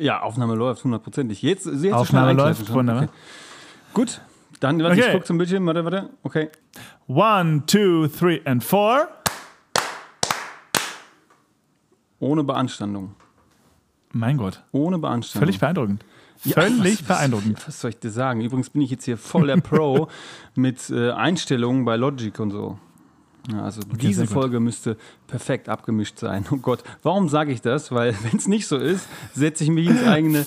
Ja, Aufnahme läuft hundertprozentig. Jetzt, jetzt Aufnahme läuft, wunderbar. Okay. Gut, dann, warte, Okay. ich gucke zum Bildschirm, warte, warte. Okay. One, two, three and four. Ohne Beanstandung. Mein Gott, Ohne Beanstandung. völlig beeindruckend. Ja, Völlig was, beeindruckend. Was, was soll ich dir sagen? Übrigens bin ich jetzt hier voll der Pro mit äh, Einstellungen bei Logic und so. Ja, also diese sehr gut. Folge müsste perfekt abgemischt sein. Oh Gott, warum sage ich das? Weil wenn es nicht so ist, setze ich mich ins eigene,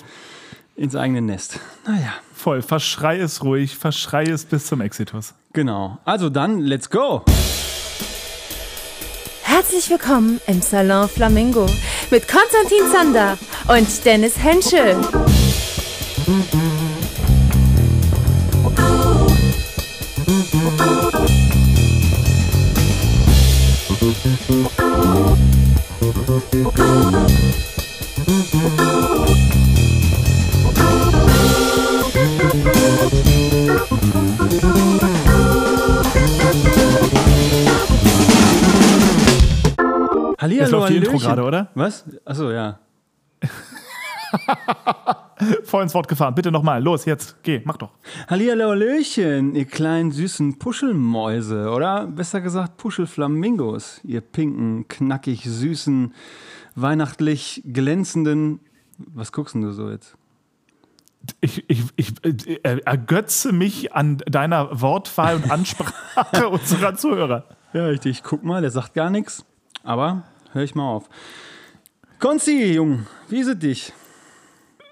ins eigene Nest. Naja, Voll. Verschrei es ruhig, verschrei es bis zum Exitus. genau. Also dann, let's go. Herzlich willkommen im Salon Flamingo mit Konstantin Zander und Dennis Henschel. Hallihallo, Jetzt läuft die Intro gerade, oder? Was? Achso, ja. Voll ins Wort gefahren. Bitte nochmal. Los, jetzt. Geh, mach doch. Hallihallo, Hallöchen, ihr kleinen süßen Puschelmäuse, oder besser gesagt Puschelflamingos, ihr pinken, knackig süßen, weihnachtlich glänzenden. Was guckst denn du so jetzt? Ich, ich, ich äh, ergötze mich an deiner Wortwahl und Ansprache unserer Zuhörer. Ja, richtig. Ich guck mal, der sagt gar nichts. Aber hör ich mal auf. Konzi, Jung, wie ist es dich?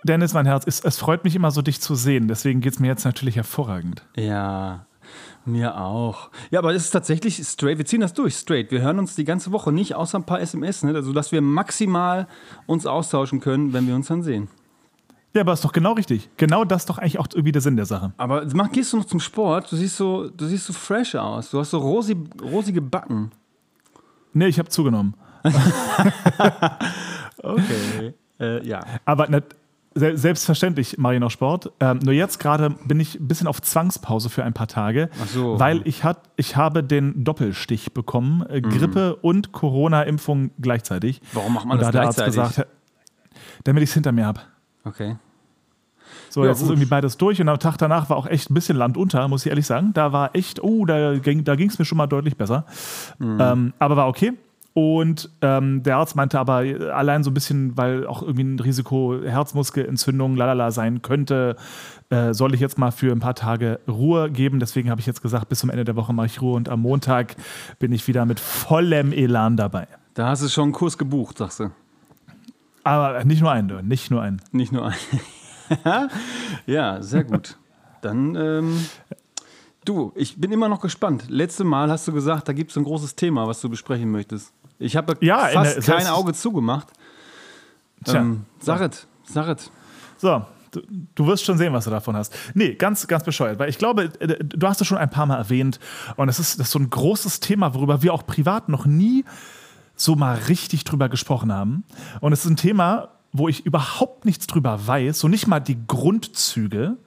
Dennis, mein Herz, es, es freut mich immer so, dich zu sehen. Deswegen geht es mir jetzt natürlich hervorragend. Ja, mir auch. Ja, aber es ist tatsächlich straight. Wir ziehen das durch, straight. Wir hören uns die ganze Woche nicht, außer ein paar SMS, ne? also dass wir maximal uns austauschen können, wenn wir uns dann sehen. Ja, aber ist doch genau richtig. Genau das ist doch eigentlich auch irgendwie der Sinn der Sache. Aber mach, gehst du noch zum Sport? Du siehst so, du siehst so fresh aus. Du hast so rosi, rosige Backen. Nee, ich habe zugenommen. Okay. äh, ja. Aber selbstverständlich mache ich noch Sport. Ähm, nur jetzt gerade bin ich ein bisschen auf Zwangspause für ein paar Tage, Ach so. weil ich, hat, ich habe den Doppelstich bekommen. Äh, Grippe und Corona-Impfung gleichzeitig. Mhm. Warum macht man und das da hat der Arzt gleichzeitig? gesagt, damit ich es hinter mir habe. Okay. So, Ja, jetzt ist gut. irgendwie beides durch und am Tag danach war auch echt ein bisschen Land unter, muss ich ehrlich sagen. Da war echt, oh, da ging da es mir schon mal deutlich besser. Mhm. Ähm, aber war okay. Und ähm, der Arzt meinte aber, allein so ein bisschen, weil auch irgendwie ein Risiko Herzmuskelentzündung, lalala sein könnte, äh, soll ich jetzt mal für ein paar Tage Ruhe geben. Deswegen habe ich jetzt gesagt, bis zum Ende der Woche mache ich Ruhe und am Montag bin ich wieder mit vollem Elan dabei. Da hast du schon einen Kurs gebucht, sagst du. Aber nicht nur einen, du, nicht nur einen. Nicht nur ein. ja, sehr gut. Dann, ähm, du, ich bin immer noch gespannt. Letzte Mal hast du gesagt, da gibt es ein großes Thema, was du besprechen möchtest. Ich habe Ja, fast der- kein Auge zugemacht. Tja. Ähm, sag es, sag es. So, du, du wirst schon sehen, was du davon hast. Nee, ganz, ganz bescheuert, weil ich glaube, äh, du hast es schon ein paar Mal erwähnt und es ist, das ist so ein großes Thema, worüber wir auch privat noch nie so mal richtig drüber gesprochen haben. Und es ist ein Thema, wo ich überhaupt nichts drüber weiß, so nicht mal die Grundzüge,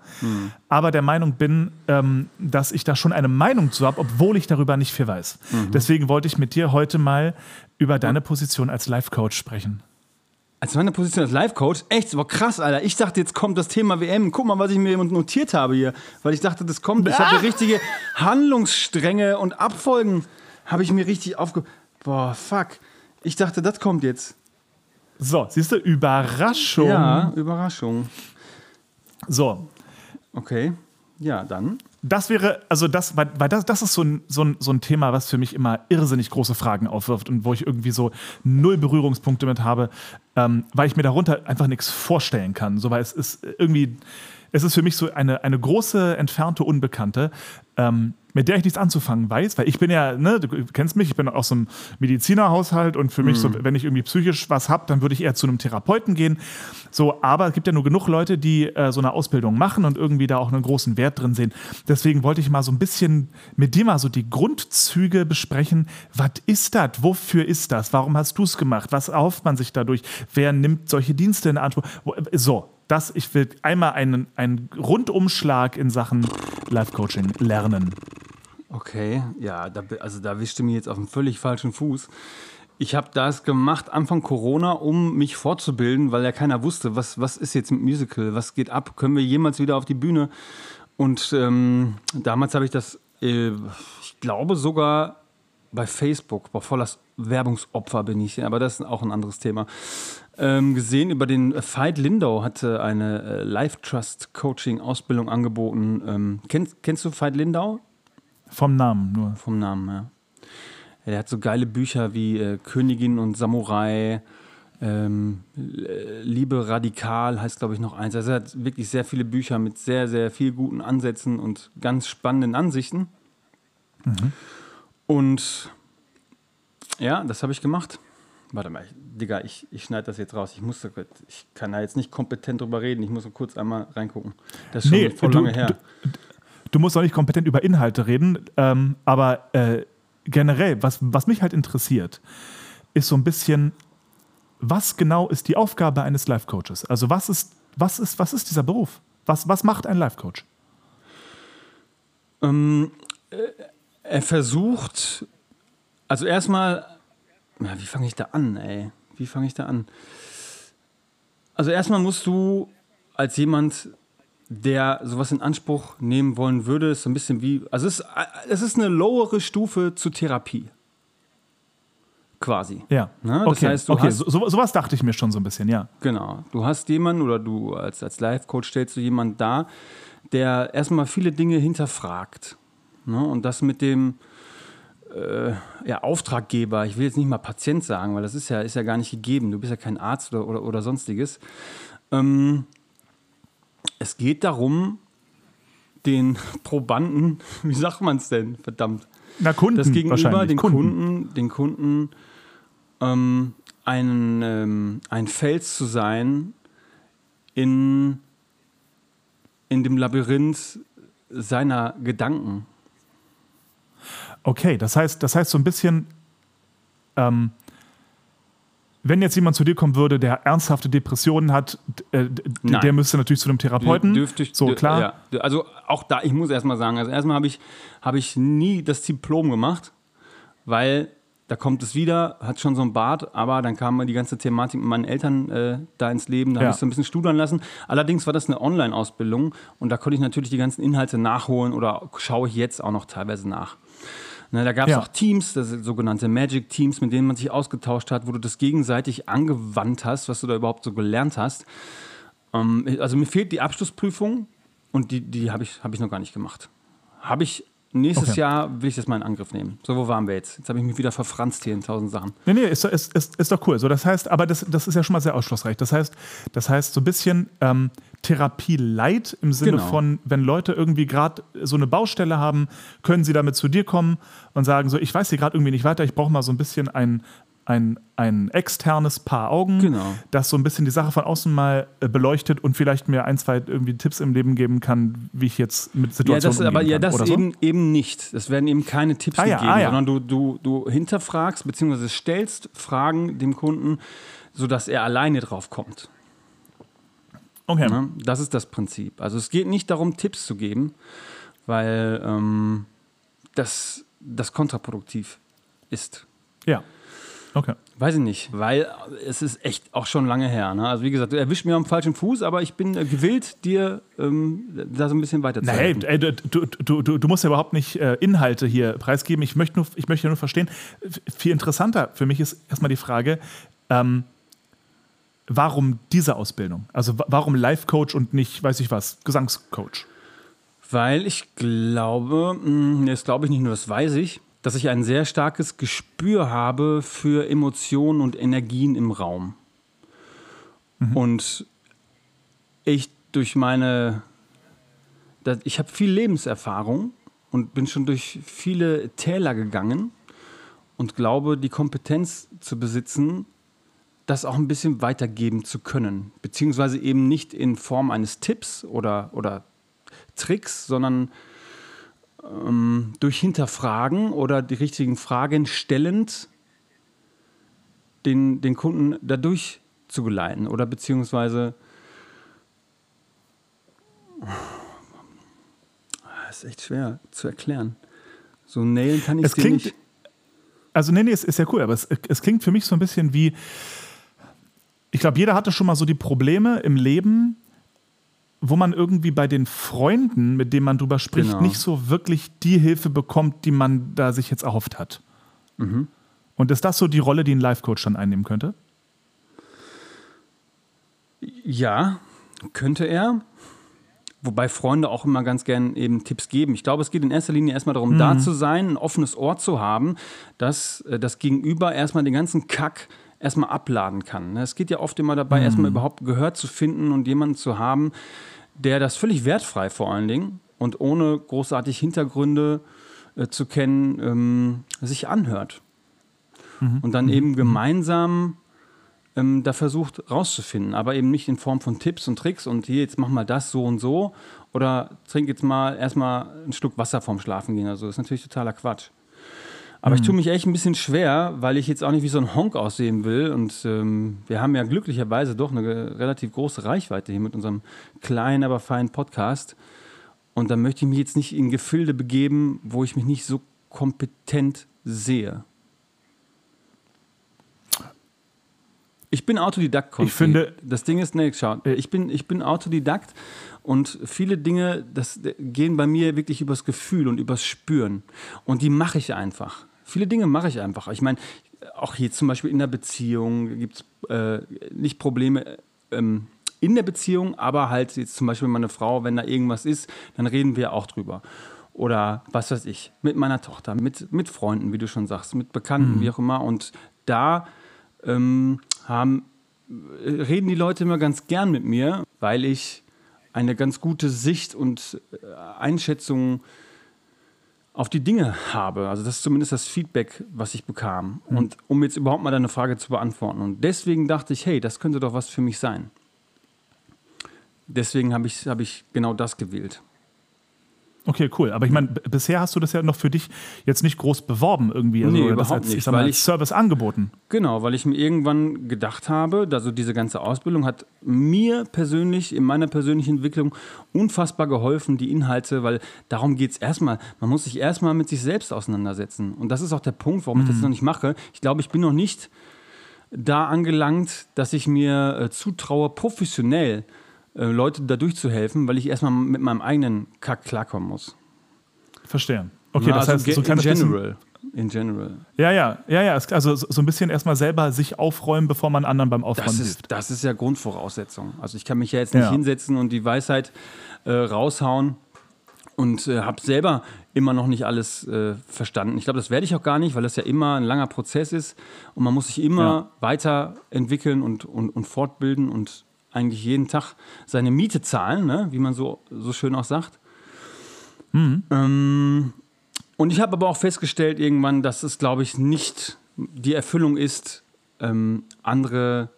aber der Meinung bin, ähm, dass ich da schon eine Meinung zu habe, obwohl ich darüber nicht viel weiß. Deswegen wollte ich mit dir heute mal über deine Position als Life-Coach sprechen. Als meine Position als Live-Coach, echt, aber krass, Alter. Ich dachte, jetzt kommt das Thema WM. Guck mal, was ich mir notiert habe hier. Weil ich dachte, das kommt. Ich habe richtige Handlungsstränge und Abfolgen habe ich mir richtig aufge... Boah, fuck. Ich dachte, das kommt jetzt. So, siehst du, Überraschung. Ja, Überraschung. So, Okay. Ja, dann. Das wäre, also das, weil, weil das, das ist so ein, so, ein, so ein Thema, was für mich immer irrsinnig große Fragen aufwirft und wo ich irgendwie so null Berührungspunkte mit habe, ähm, weil ich mir darunter einfach nichts vorstellen kann. So, weil es ist irgendwie, es ist für mich so eine, eine große, entfernte Unbekannte, ähm, mit der ich nichts anzufangen weiß, weil ich bin ja, ne, du kennst mich, ich bin aus einem Medizinerhaushalt und für mich, so, wenn ich irgendwie psychisch was habe, dann würde ich eher zu einem Therapeuten gehen. So, aber es gibt ja nur genug Leute, die äh, so eine Ausbildung machen und irgendwie da auch einen großen Wert drin sehen. Deswegen wollte ich mal so ein bisschen mit dir mal so die Grundzüge besprechen. Was ist das? Wofür ist das? Warum hast du es gemacht? Was erhofft man sich dadurch? Wer nimmt solche Dienste in Anspruch? So, das, ich will einmal einen, einen Rundumschlag in Sachen Life-Coaching lernen. Okay, ja, da, also da wischte mir jetzt auf einen völlig falschen Fuß. Ich habe das gemacht Anfang Corona, um mich fortzubilden, weil ja keiner wusste, was, was ist jetzt mit Musical, was geht ab, können wir jemals wieder auf die Bühne? Und ähm, damals habe ich das, äh, ich glaube sogar bei Facebook, boah, voll das Werbungsopfer bin ich, aber das ist auch ein anderes Thema. Ähm, gesehen über den Veit Lindau hatte eine äh, Life Trust Coaching Ausbildung angeboten. Ähm, kennst, kennst du Veit Lindau? Vom Namen nur. Vom Namen, ja. Er hat so geile Bücher wie äh, Königin und Samurai, ähm, Liebe radikal heißt, glaube ich, noch eins. Also er hat wirklich sehr viele Bücher mit sehr, sehr viel guten Ansätzen und ganz spannenden Ansichten. Mhm. Und ja, das habe ich gemacht. Warte mal, ich, Digga, ich, ich schneide das jetzt raus. Ich, muss, ich kann da jetzt nicht kompetent drüber reden. Ich muss kurz einmal reingucken. Das ist schon nee, voll du, lange her. Du, du, musst auch nicht kompetent über Inhalte reden, ähm, aber äh, generell, was, was mich halt interessiert, ist so ein bisschen, was genau ist die Aufgabe eines Life-Coaches? Also was ist, was ist, was ist dieser Beruf? Was, was macht ein Life-Coach? Ähm, äh, er versucht, also erstmal, na, wie fange ich da an, ey? Wie fange ich da an? Also erstmal musst du als jemand, der sowas in Anspruch nehmen wollen würde, ist so ein bisschen wie, also es ist, es ist eine lowere Stufe zur Therapie. Quasi. Ja. Ne? Das okay. heißt, du okay. hast, so, sowas dachte ich mir schon so ein bisschen, ja. Genau. Du hast jemanden oder du als, als Life-Coach stellst du jemanden da, der erstmal viele Dinge hinterfragt. Ne? Und das mit dem äh, ja, Auftraggeber, ich will jetzt nicht mal Patient sagen, weil das ist ja, ist ja gar nicht gegeben. Du bist ja kein Arzt oder, oder, oder sonstiges. Ähm, es geht darum, den Probanden, wie sagt man es denn, verdammt? Na, Kunden das Gegenüber, den Kunden, Kunden den Kunden ähm, ein, ähm, ein Fels zu sein in, in dem Labyrinth seiner Gedanken. Okay, das heißt, das heißt so ein bisschen, ähm, wenn jetzt jemand zu dir kommen würde, der ernsthafte Depressionen hat, äh, der müsste natürlich zu einem Therapeuten. Dürfte ich, so, klar. Ja. Also auch da, ich muss erstmal sagen, also erstmal habe ich, hab ich nie das Diplom gemacht, weil da kommt es wieder, hat schon so ein Bart, aber dann kam die ganze Thematik mit meinen Eltern äh, da ins Leben, da ja. habe ich so ein bisschen studern lassen. Allerdings war das eine Online-Ausbildung und da konnte ich natürlich die ganzen Inhalte nachholen oder schaue ich jetzt auch noch teilweise nach. Ne, da gab es ja. auch Teams, das sogenannte Magic Teams, mit denen man sich ausgetauscht hat, wo du das gegenseitig angewandt hast, was du da überhaupt so gelernt hast. Ähm, also mir fehlt die Abschlussprüfung und die, die habe ich, hab ich noch gar nicht gemacht. Habe ich Nächstes okay. Jahr will ich das mal in Angriff nehmen. So, wo waren wir jetzt? Jetzt habe ich mich wieder verfranst hier in tausend Sachen. Nee, nee, ist, ist, ist, ist doch cool. So, das heißt, aber das, das ist ja schon mal sehr ausschlussreich. Das heißt, das heißt so ein bisschen ähm, Therapie light im Sinne genau. von, wenn Leute irgendwie gerade so eine Baustelle haben, können sie damit zu dir kommen und sagen so, ich weiß hier gerade irgendwie nicht weiter, ich brauche mal so ein bisschen ein, ein, ein externes Paar Augen, genau. das so ein bisschen die Sache von außen mal äh, beleuchtet und vielleicht mir ein, zwei irgendwie Tipps im Leben geben kann, wie ich jetzt mit Situationen ja, das, aber, kann. Ja, das oder eben, so? eben nicht. Es werden eben keine Tipps ah, ja, gegeben, ah, ja. sondern du, du, du hinterfragst bzw. stellst Fragen dem Kunden, sodass er alleine drauf kommt. Okay. Ja, das ist das Prinzip. Also es geht nicht darum, Tipps zu geben, weil ähm, das, das kontraproduktiv ist. Ja. Okay. Weiß ich nicht, weil es ist echt auch schon lange her. Ne? Also wie gesagt, du erwischt mir am falschen Fuß, aber ich bin äh, gewillt, dir ähm, da so ein bisschen weiter zu du, du, du, du, musst ja überhaupt nicht äh, Inhalte hier preisgeben. Ich möchte, nur, ich möchte nur verstehen, viel interessanter für mich ist erstmal die Frage, ähm, warum diese Ausbildung? Also warum Life-Coach und nicht, weiß ich was, Gesangscoach? Weil ich glaube, hm, das glaube ich nicht nur, das weiß ich, dass ich ein sehr starkes Gespür habe für Emotionen und Energien im Raum. Mhm. Und ich durch meine, ich habe viel Lebenserfahrung und bin schon durch viele Täler gegangen und glaube, die Kompetenz zu besitzen, das auch ein bisschen weitergeben zu können. Beziehungsweise eben nicht in Form eines Tipps oder, oder Tricks, sondern ähm, durch Hinterfragen oder die richtigen Fragen stellend den, den Kunden dadurch zu geleiten oder beziehungsweise das ist echt schwer zu erklären. So nailen kann ich es klingt, nicht. also nee, nee, es ist ja cool, aber es, es klingt für mich so ein bisschen wie, ich glaube, jeder hatte schon mal so die Probleme im Leben, wo man irgendwie bei den Freunden, mit denen man drüber spricht, Genau. nicht so wirklich die Hilfe bekommt, die man da sich jetzt erhofft hat. Mhm. Und ist das so die Rolle, die ein Life-Coach dann einnehmen könnte? Ja, könnte er. Wobei Freunde auch immer ganz gern eben Tipps geben. Ich glaube, es geht in erster Linie erstmal darum, da zu sein, ein offenes Ohr zu haben, dass äh, das Gegenüber erstmal den ganzen Kack erstmal abladen kann. Es geht ja oft immer dabei, erstmal überhaupt Gehör zu finden und jemanden zu haben, der das völlig wertfrei vor allen Dingen und ohne großartig Hintergründe äh, zu kennen, ähm, sich anhört. Und dann eben gemeinsam ähm, da versucht rauszufinden, aber eben nicht in Form von Tipps und Tricks und hier jetzt mach mal das so und so oder trink jetzt mal erstmal ein Stück Wasser vorm Schlafen gehen. Also das ist natürlich totaler Quatsch. Aber ich tue mich echt ein bisschen schwer, weil ich jetzt auch nicht wie so ein Honk aussehen will. Und ähm, wir haben ja glücklicherweise doch eine relativ große Reichweite hier mit unserem kleinen, aber feinen Podcast. Und da möchte ich mich jetzt nicht in Gefilde begeben, wo ich mich nicht so kompetent sehe. Ich bin Autodidakt. Konfi. Ich finde- das Ding ist, ne, schau, ich bin, ich bin Autodidakt und viele Dinge, das äh, gehen bei mir wirklich übers Gefühl und übers Spüren. Und die mache ich einfach. Viele Dinge mache ich einfach. Ich meine, auch hier zum Beispiel in der Beziehung gibt es äh, nicht Probleme ähm, in der Beziehung, aber halt jetzt zum Beispiel meine Frau, wenn da irgendwas ist, dann reden wir auch drüber. Oder was weiß ich, mit meiner Tochter, mit, mit Freunden, wie du schon sagst, mit Bekannten, wie auch immer. Und da ähm, haben, äh, reden die Leute immer ganz gern mit mir, weil ich eine ganz gute Sicht und äh, Einschätzung auf die Dinge habe. Also das ist zumindest das Feedback, was ich bekam. Und um jetzt überhaupt mal deine Frage zu beantworten. Und deswegen dachte ich, hey, das könnte doch was für mich sein. Deswegen habe ich, habe ich genau das gewählt. Okay, cool. Aber ich meine, bisher hast du das ja noch für dich jetzt nicht groß beworben irgendwie. Also Nee, überhaupt als, ich nicht, sag mal, weil ich- Service angeboten. Genau, weil ich mir irgendwann gedacht habe, also diese ganze Ausbildung hat mir persönlich, in meiner persönlichen Entwicklung unfassbar geholfen, die Inhalte, weil darum geht es erstmal. Man muss sich erstmal mit sich selbst auseinandersetzen. Und das ist auch der Punkt, warum ich das noch nicht mache. Ich glaube, ich bin noch nicht da angelangt, dass ich mir äh, zutraue, professionell äh, Leute da durchzuhelfen, weil ich erstmal mit meinem eigenen Kack klarkommen muss. Verstehen. Okay, Na, das also heißt, so in general. In general. Ja, ja, ja, ja. Also so ein bisschen erstmal selber sich aufräumen, bevor man anderen beim Aufräumen Das hilft. ist, das ist ja Grundvoraussetzung. Also ich kann mich ja jetzt nicht Ja. hinsetzen und die Weisheit äh, raushauen und äh, habe selber immer noch nicht alles äh, verstanden. Ich glaube, das werde ich auch gar nicht, weil das ja immer ein langer Prozess ist und man muss sich immer Ja. weiterentwickeln und, und, und fortbilden und eigentlich jeden Tag seine Miete zahlen, ne? wie man so, so schön auch sagt. Ähm, und ich habe aber auch festgestellt irgendwann, dass es, glaube ich, nicht die Erfüllung ist, ähm, andere,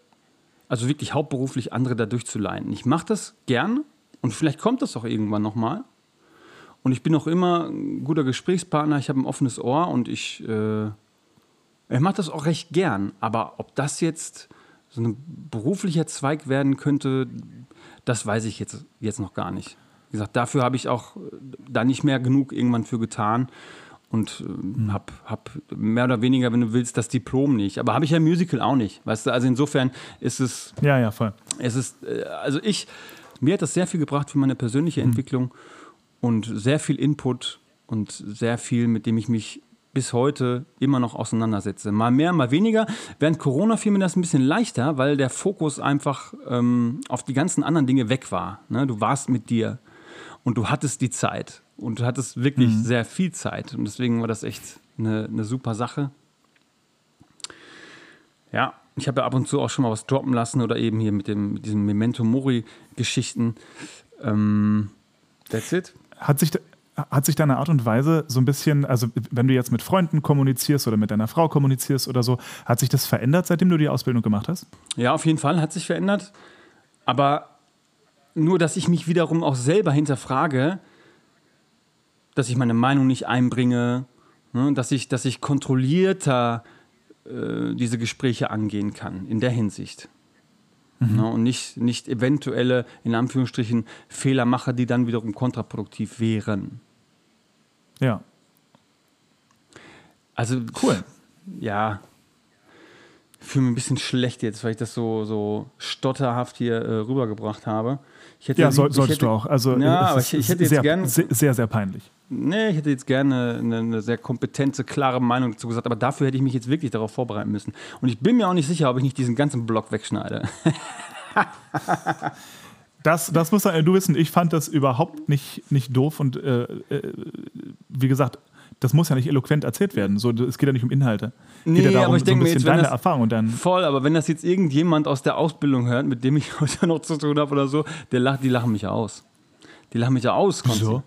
also wirklich hauptberuflich andere da durchzuleiten. Ich mache das gern und vielleicht kommt das auch irgendwann nochmal. Und ich bin auch immer ein guter Gesprächspartner, ich habe ein offenes Ohr und ich, äh, ich mache das auch recht gern. Aber ob das jetzt so ein beruflicher Zweig werden könnte, das weiß ich jetzt, jetzt noch gar nicht. Wie gesagt, dafür habe ich auch äh, da nicht mehr genug irgendwann für getan und äh, habe hab mehr oder weniger, wenn du willst, das Diplom nicht. Aber habe ich ja im Musical auch nicht. Weißt du, also insofern ist es Ja, ja, voll. es ist, äh, also ich, mir hat das sehr viel gebracht für meine persönliche Entwicklung und sehr viel Input und sehr viel, mit dem ich mich bis heute immer noch auseinandersetze. Mal mehr, mal weniger. Während Corona fiel mir das ein bisschen leichter, weil der Fokus einfach ähm, auf die ganzen anderen Dinge weg war. Ne? Du warst mit dir und du hattest die Zeit und du hattest wirklich sehr viel Zeit und deswegen war das echt eine, eine super Sache. Ja, ich habe ja ab und zu auch schon mal was droppen lassen oder eben hier mit, dem, mit diesen Memento Mori-Geschichten. Ähm, that's it. Hat sich, hat sich deine Art und Weise so ein bisschen, also wenn du jetzt mit Freunden kommunizierst oder mit deiner Frau kommunizierst oder so, hat sich das verändert, seitdem du die Ausbildung gemacht hast? Ja, auf jeden Fall hat sich verändert. Aber nur, dass ich mich wiederum auch selber hinterfrage, dass ich meine Meinung nicht einbringe, ne, dass, ich, dass ich kontrollierter äh, diese Gespräche angehen kann, in der Hinsicht. Ne, und nicht, nicht eventuelle, in Anführungsstrichen, Fehler mache, die dann wiederum kontraproduktiv wären. Ja. Also Cool. ja, fühle mich ein bisschen schlecht jetzt, weil ich das so, so stotterhaft hier äh, rübergebracht habe. Ich hätte, ja, soll, solltest hätte, du auch. Also, ja, aber ich, ich, hätte jetzt sehr, gerne. Sehr, sehr, sehr peinlich. Nee, ich hätte jetzt gerne eine, eine, sehr kompetente, klare Meinung dazu gesagt, aber dafür hätte ich mich jetzt wirklich darauf vorbereiten müssen. Und ich bin mir auch nicht sicher, ob ich nicht diesen ganzen Block wegschneide. Das, das muss du wissen, ich fand das überhaupt nicht, nicht doof und äh, äh, wie gesagt, das muss ja nicht eloquent erzählt werden. So, es geht ja nicht um Inhalte. Nee, geht ja darum, aber ich denke so ein mir jetzt, deine das, Erfahrung und dann voll, aber wenn das jetzt irgendjemand aus der Ausbildung hört, mit dem ich heute noch zu tun habe oder so, der lacht, die lachen mich aus. Die lachen mich ja aus. Wieso?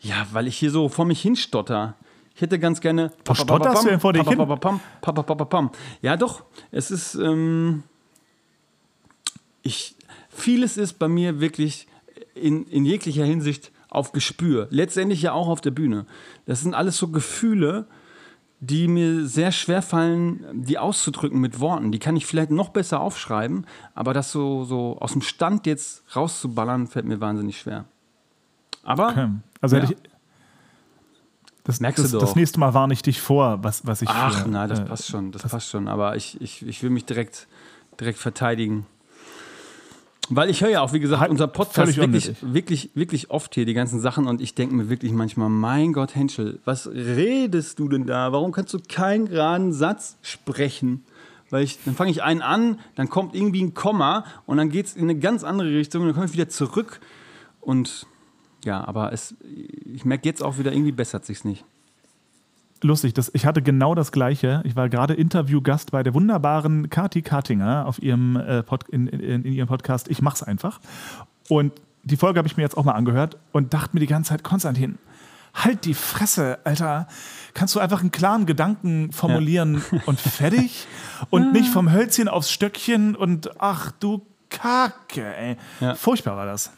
Ja, weil ich hier so vor mich hinstotter. Ich hätte ganz gerne. Was stotterst du denn vor dich hin? Ja, doch. Es ist. Ähm, ich, vieles ist bei mir wirklich in, in jeglicher Hinsicht auf Gespür. Letztendlich ja auch auf der Bühne. Das sind alles so Gefühle, die mir sehr schwer fallen, die auszudrücken mit Worten. Die kann ich vielleicht noch besser aufschreiben, aber das so, so aus dem Stand jetzt rauszuballern, fällt mir wahnsinnig schwer. Aber. Okay. Also ja. hätte ich. Das, Merkst das, du doch. das nächste Mal warne ich dich vor, was, was ich. Ach, für, nein, das äh, passt schon, das, das, passt schon. Aber ich, ich, ich will mich direkt, direkt verteidigen. Weil ich höre ja auch, wie gesagt, unser Podcast wirklich, wirklich, wirklich oft hier die ganzen Sachen und ich denke mir wirklich manchmal, mein Gott, Henschel, was redest du denn da? Warum kannst du keinen geraden Satz sprechen? Weil ich, dann fange ich einen an, dann kommt irgendwie ein Komma und dann geht es in eine ganz andere Richtung und dann komme ich wieder zurück. Und ja, aber es, ich merke jetzt auch wieder, irgendwie bessert sich nicht lustig. Das, ich hatte genau das Gleiche. Ich war gerade Interviewgast bei der wunderbaren Kati Kartinger auf ihrem, äh, Pod, in, in, in, ihrem Podcast Ich mach's einfach. Und die Folge habe ich mir jetzt auch mal angehört und dachte mir die ganze Zeit, Konstantin, halt die Fresse, Alter. Kannst du einfach einen klaren Gedanken formulieren ja. und fertig? Und nicht vom Hölzchen aufs Stöckchen und ach du Kacke, ey. Ja. Furchtbar war das.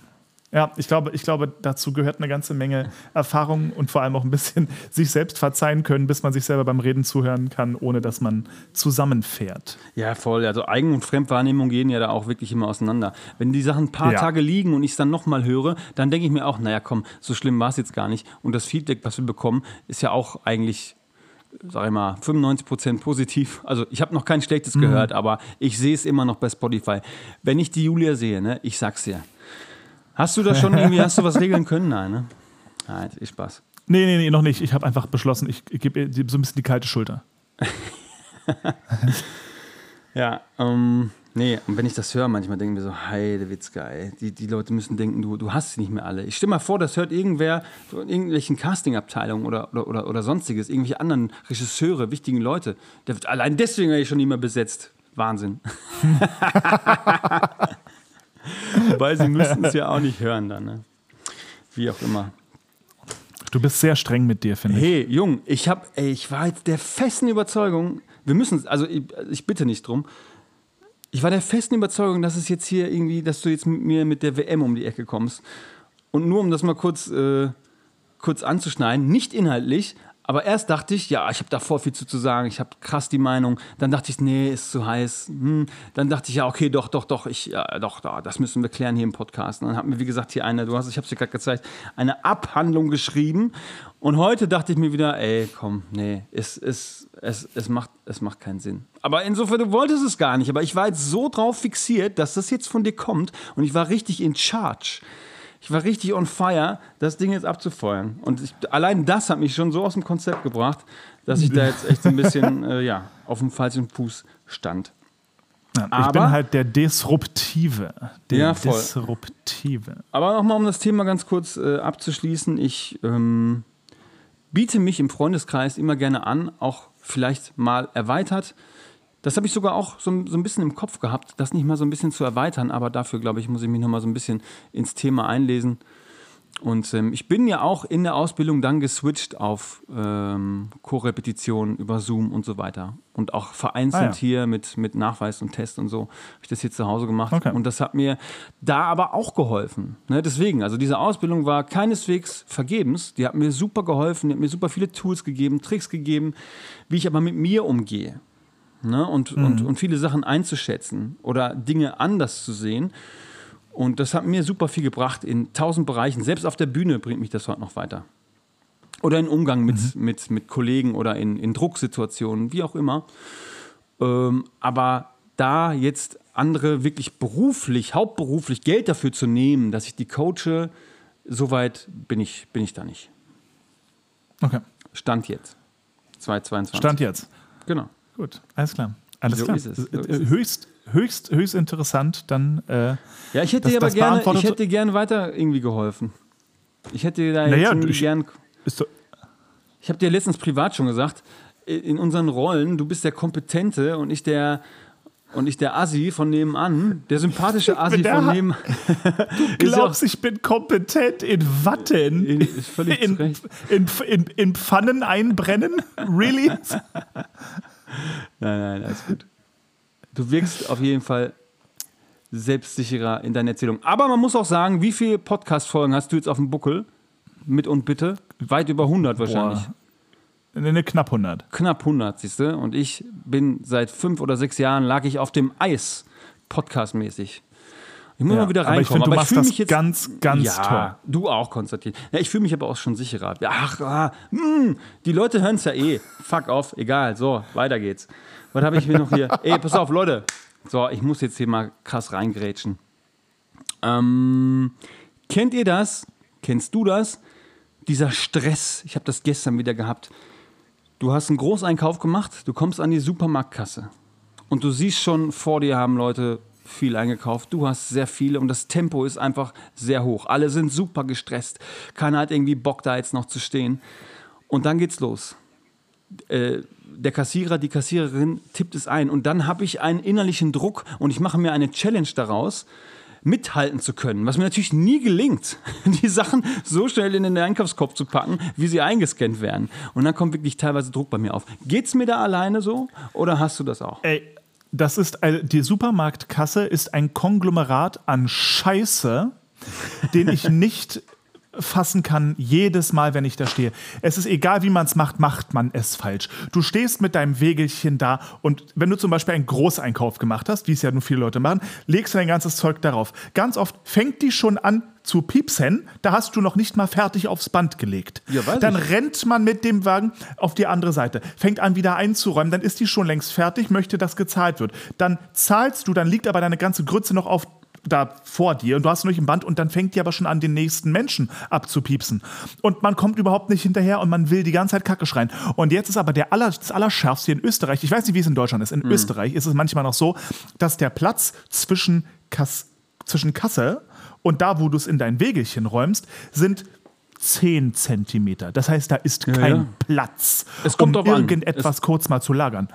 Ja, ich glaube, ich glaube, dazu gehört eine ganze Menge Erfahrung und vor allem auch ein bisschen sich selbst verzeihen können, bis man sich selber beim Reden zuhören kann, ohne dass man zusammenfährt. Ja, voll. Also Eigen- und Fremdwahrnehmung gehen ja da auch wirklich immer auseinander. Wenn die Sachen ein paar ja. Tage liegen und ich es dann nochmal höre, dann denke ich mir auch, naja, komm, so schlimm war es jetzt gar nicht. Und das Feedback, was wir bekommen, ist ja auch eigentlich sag ich mal, 95% positiv. Also ich habe noch kein schlechtes mhm. gehört, aber ich sehe es immer noch bei Spotify. Wenn ich die Julia sehe, ne, ich sag's dir, Hast du das schon irgendwie, hast du was regeln können? Nein, ne? Nein, ist Spaß. Nee, nee, nee, noch nicht. Ich habe einfach beschlossen, ich, ich gebe so ein bisschen die kalte Schulter. ja, ähm, nee, und wenn ich das höre, manchmal denken wir so, heide Witzke, ey. Die, die Leute müssen denken, du, du hast sie nicht mehr alle. Ich stelle mal vor, das hört irgendwer von irgendwelchen Castingabteilungen oder, oder, oder, oder sonstiges, irgendwelche anderen Regisseure, wichtigen Leute. Der wird allein deswegen eigentlich schon nicht mehr besetzt. Wahnsinn. Wobei sie müssten es ja auch nicht hören dann. Ne? Wie auch immer. Du bist sehr streng mit dir, finde ich. Hey, Jung, ich hab, ey, ich war jetzt der festen Überzeugung, wir müssen, also ich, ich, bitte nicht drum. Ich war der festen Überzeugung, dass es jetzt hier irgendwie, dass du jetzt mit mir mit der WM um die Ecke kommst. Und nur um das mal kurz, äh, kurz anzuschneiden, nicht inhaltlich, aber erst dachte ich, ja, ich habe da voll viel zu, zu sagen, ich habe krass die Meinung. Dann dachte ich, nee, ist zu heiß. Hm. Dann dachte ich, ja, okay, doch, doch, doch, ich, ja, doch, da, das müssen wir klären hier im Podcast. Und dann hat mir, wie gesagt, hier eine, du hast, ich habe es dir gerade gezeigt, eine Abhandlung geschrieben. Und heute dachte ich mir wieder, ey, komm, nee, es, es, es, es, macht, es macht keinen Sinn. Aber insofern, du wolltest es gar nicht. Aber ich war jetzt so drauf fixiert, dass das jetzt von dir kommt. Und ich war richtig in charge ich war richtig on fire, das Ding jetzt abzufeuern. Und ich, allein das hat mich schon so aus dem Konzept gebracht, dass ich da jetzt echt ein bisschen äh, ja, auf dem falschen Fuß stand. Ja, ich Aber, bin halt der Disruptive. Der ja, voll. Disruptive. Aber nochmal, um das Thema ganz kurz äh, abzuschließen. Ich ähm, biete mich im Freundeskreis immer gerne an, auch vielleicht mal erweitert das habe ich sogar auch so, so, ein bisschen im Kopf gehabt, das nicht mal so ein bisschen zu erweitern, aber dafür, glaube ich, muss ich mich noch mal so ein bisschen ins Thema einlesen. Und ähm, ich bin ja auch in der Ausbildung dann geswitcht auf ähm, Co-Repetition über Zoom und so weiter. Und auch vereinzelt ah, ja. hier mit, mit Nachweis und Test und so habe ich das hier zu Hause gemacht. Okay. Und das hat mir da aber auch geholfen. Ne? Deswegen, also diese Ausbildung war keineswegs vergebens. Die hat mir super geholfen, die hat mir super viele Tools gegeben, Tricks gegeben, wie ich aber mit mir umgehe ne? und, mhm. und, und viele Sachen einzuschätzen oder Dinge anders zu sehen. Und das hat mir super viel gebracht in tausend Bereichen. Selbst auf der Bühne bringt mich das heute noch weiter. Oder in Umgang mit, mit, mit Kollegen oder in, in Drucksituationen, wie auch immer. Ähm, aber da jetzt andere wirklich beruflich, hauptberuflich Geld dafür zu nehmen, dass ich die coache, soweit bin ich, bin ich da nicht. Okay. Stand jetzt. 2022. Stand jetzt. Genau. Gut, alles klar. Alles So klar. ist es, so Äh, ist es. höchst, höchst, höchst interessant. Dann, äh, Ja, ich hätte Das- dir aber gerne, ich hätte dir gerne weiter irgendwie geholfen. Ich hätte dir da jetzt Naja, ich- gern. ist doch, Ich habe dir letztens privat schon gesagt, in unseren Rollen, du bist der Kompetente und ich der und ich der Assi von nebenan, der sympathische Assi der von nebenan. glaubst, ich bin kompetent in Watten? In- ist in, in, in Pfannen einbrennen? Really? Nein, nein, alles gut. Du wirkst auf jeden Fall selbstsicherer in deiner Erzählung. Aber man muss auch sagen, wie viele Podcast-Folgen hast du jetzt auf dem Buckel? Mit und bitte? Weit über 100 wahrscheinlich. Boah. Ne, ne, knapp 100. Knapp 100, siehst du? Und ich bin seit fünf oder sechs Jahren lag ich auf dem Eis, podcastmäßig. Ich muss Ja, mal wieder aber ich reinkommen. finde, du machst das mich jetzt ganz, ganz ja, toll. Du auch, Konstantin. Ja, ich fühle mich aber auch schon sicherer. Ach, ah, hm, die Leute hören es ja eh. Fuck off, egal. So, weiter geht's. Was habe ich mir noch hier? Ey, pass auf, Leute. So, ich muss jetzt hier mal krass reingrätschen. Ähm, kennt ihr das? Kennst du das? Dieser Stress. Ich habe das gestern wieder gehabt. Du hast einen Großeinkauf gemacht, du kommst an die Supermarktkasse und du siehst schon, vor dir haben Leute viel eingekauft, du hast sehr viele und das Tempo ist einfach sehr hoch. Alle sind super gestresst, keiner hat irgendwie Bock da jetzt noch zu stehen. Und dann geht's los. Äh, der Kassierer, die Kassiererin tippt es ein und dann habe ich einen innerlichen Druck und ich mache mir eine Challenge daraus, mithalten zu können, was mir natürlich nie gelingt, die Sachen so schnell in den Einkaufskorb zu packen, wie sie eingescannt werden. Und dann kommt wirklich teilweise Druck bei mir auf. Geht's mir da alleine so oder hast du das auch? Ey, das ist die Supermarktkasse ist ein Konglomerat an Scheiße, den ich nicht fassen kann jedes Mal, wenn ich da stehe. Es ist egal, wie man es macht, macht man es falsch. Du stehst mit deinem Wägelchen da und wenn du zum Beispiel einen Großeinkauf gemacht hast, wie es ja nur viele Leute machen, legst du dein ganzes Zeug darauf. Ganz oft fängt die schon an zu piepsen, da hast du noch nicht mal fertig aufs Band gelegt. Ja, Dann ich. rennt man mit dem Wagen auf die andere Seite, fängt an wieder einzuräumen, dann ist die schon längst fertig, möchte, dass gezahlt wird. Dann zahlst du, dann liegt aber deine ganze Grütze noch auf da vor dir und du hast noch nicht im Band und dann fängt die aber schon an, den nächsten Menschen abzupiepsen. Und man kommt überhaupt nicht hinterher und man will die ganze Zeit Kacke schreien. Und jetzt ist aber der aller, das Allerschärfste in Österreich, ich weiß nicht, wie es in Deutschland ist, in Österreich ist es manchmal noch so, dass der Platz zwischen, Kass, zwischen Kasse und da, wo du es in dein Wägelchen räumst, sind 10 Zentimeter. Das heißt, da ist kein ja. Platz, Es kommt um irgendetwas kurz mal zu lagern.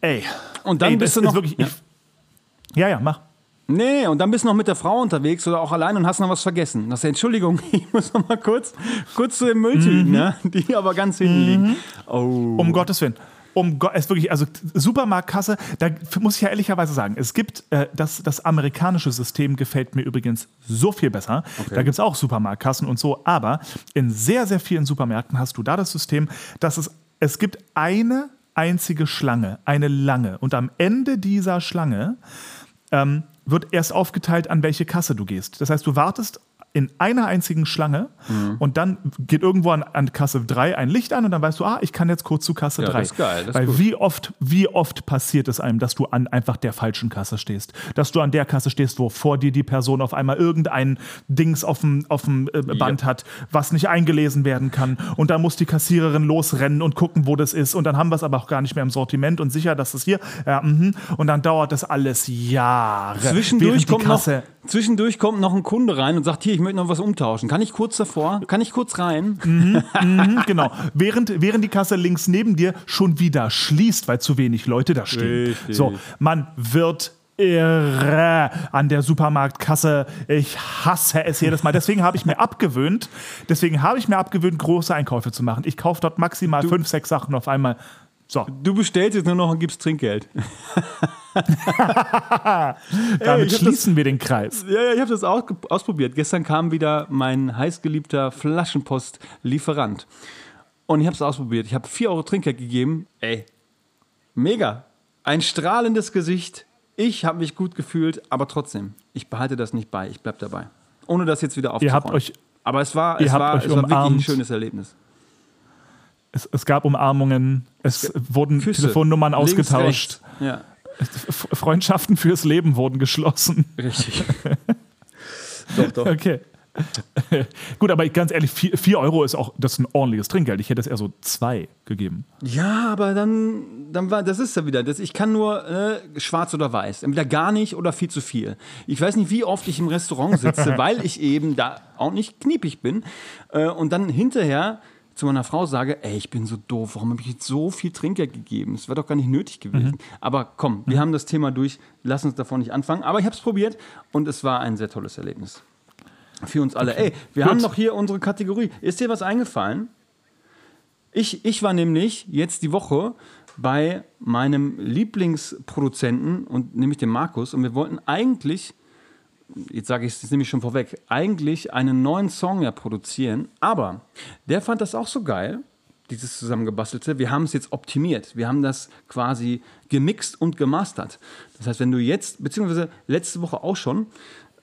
Ey. Und dann Ey, bist du noch- Wirklich, ja. ich, ja, ja, mach. Nee, und dann bist du noch mit der Frau unterwegs oder auch allein und hast noch was vergessen. Das ist, Entschuldigung, ich muss noch mal kurz, kurz zu den Mülltüten, ne? die aber ganz hinten liegen. Oh. Um Gottes Willen. Um Gott, es wirklich, also Supermarktkasse, da muss ich ja ehrlicherweise sagen, es gibt, äh, das, das amerikanische System gefällt mir übrigens so viel besser. Da gibt es auch Supermarktkassen und so, aber in sehr, sehr vielen Supermärkten hast du da das System, dass es, es gibt eine einzige Schlange, eine lange. Und am Ende dieser Schlange ähm, wird erst aufgeteilt, an welche Kasse du gehst. Das heißt, du wartest in einer einzigen Schlange Mhm. und dann geht irgendwo an, an Kasse 3 ein Licht an und dann weißt du, ah, ich kann jetzt kurz zu Kasse Ja, 3. das ist geil, das ist Weil gut. wie oft, wie oft passiert es einem, dass du an einfach der falschen Kasse stehst? Dass du an der Kasse stehst, wo vor dir die Person auf einmal irgendein Dings auf dem, auf dem äh, Band hat, was nicht eingelesen werden kann. Und dann muss die Kassiererin losrennen und gucken, wo das ist. Und dann haben wir es aber auch gar nicht mehr im Sortiment und sicher, dass es hier, ja, mhm. und dann dauert das alles Jahre. Zwischendurch kommt, noch, Kasse zwischendurch kommt noch ein Kunde rein und sagt, hier, ich möchte noch was umtauschen. Kann ich kurz davor? Kann ich kurz rein? Mhm, genau. Während, während die Kasse links neben dir schon wieder schließt, weil zu wenig Leute da stehen. Richtig. So, man wird irre an der Supermarktkasse. Ich hasse es jedes Mal. Deswegen habe ich mir abgewöhnt, deswegen habe ich mir abgewöhnt, große Einkäufe zu machen. Ich kaufe dort maximal fünf, sechs Sachen auf einmal. So, Du bestellst jetzt nur noch und gibst Trinkgeld. damit hab schließen wir den Kreis. Ja, ja, ich habe das auch ausprobiert. Gestern kam wieder mein heißgeliebter Flaschenpost-Lieferant. Und ich habe es ausprobiert. Ich habe 4 Euro Trinkgeld gegeben. Ey, mega. Ein strahlendes Gesicht. Ich habe mich gut gefühlt, aber trotzdem, ich behalte das nicht bei. Ich bleib dabei. Ohne das jetzt wieder Ihr aufzuräumen. habt euch, Aber es war, Ihr es war, es war wirklich ein schönes Erlebnis. Es, es gab Umarmungen, es wurden Küsse. Telefonnummern ausgetauscht. Ja, Freundschaften fürs Leben wurden geschlossen. richtig. doch, doch. Okay. Gut, aber ganz ehrlich, 4 Euro ist auch das ist ein ordentliches Trinkgeld. Ich hätte es eher so zwei gegeben. Ja, aber dann, dann war, das ist ja wieder, das, ich kann nur äh, schwarz oder weiß. Entweder gar nicht oder viel zu viel. Ich weiß nicht, wie oft ich im Restaurant sitze, weil ich eben da auch nicht kniepig bin. Äh, und dann hinterher zu meiner Frau sage, ey, ich bin so doof, warum habe ich jetzt so viel Trinkgeld gegeben? Das wäre doch gar nicht nötig gewesen. Aber komm, wir haben das Thema durch, lass uns davon nicht anfangen. Aber ich habe es probiert und es war ein sehr tolles Erlebnis. Für uns alle. Ey, wir Gut. haben noch hier unsere Kategorie. Ist dir was eingefallen? Ich, ich war nämlich jetzt die Woche bei meinem Lieblingsproduzenten und nämlich dem Markus und wir wollten eigentlich, jetzt sage ich es nämlich schon vorweg, eigentlich einen neuen Song ja produzieren, aber der fand das auch so geil, dieses zusammengebastelte. Wir haben es jetzt optimiert. Wir haben das quasi gemixt und gemastert. Das heißt, wenn du jetzt, beziehungsweise letzte Woche auch schon,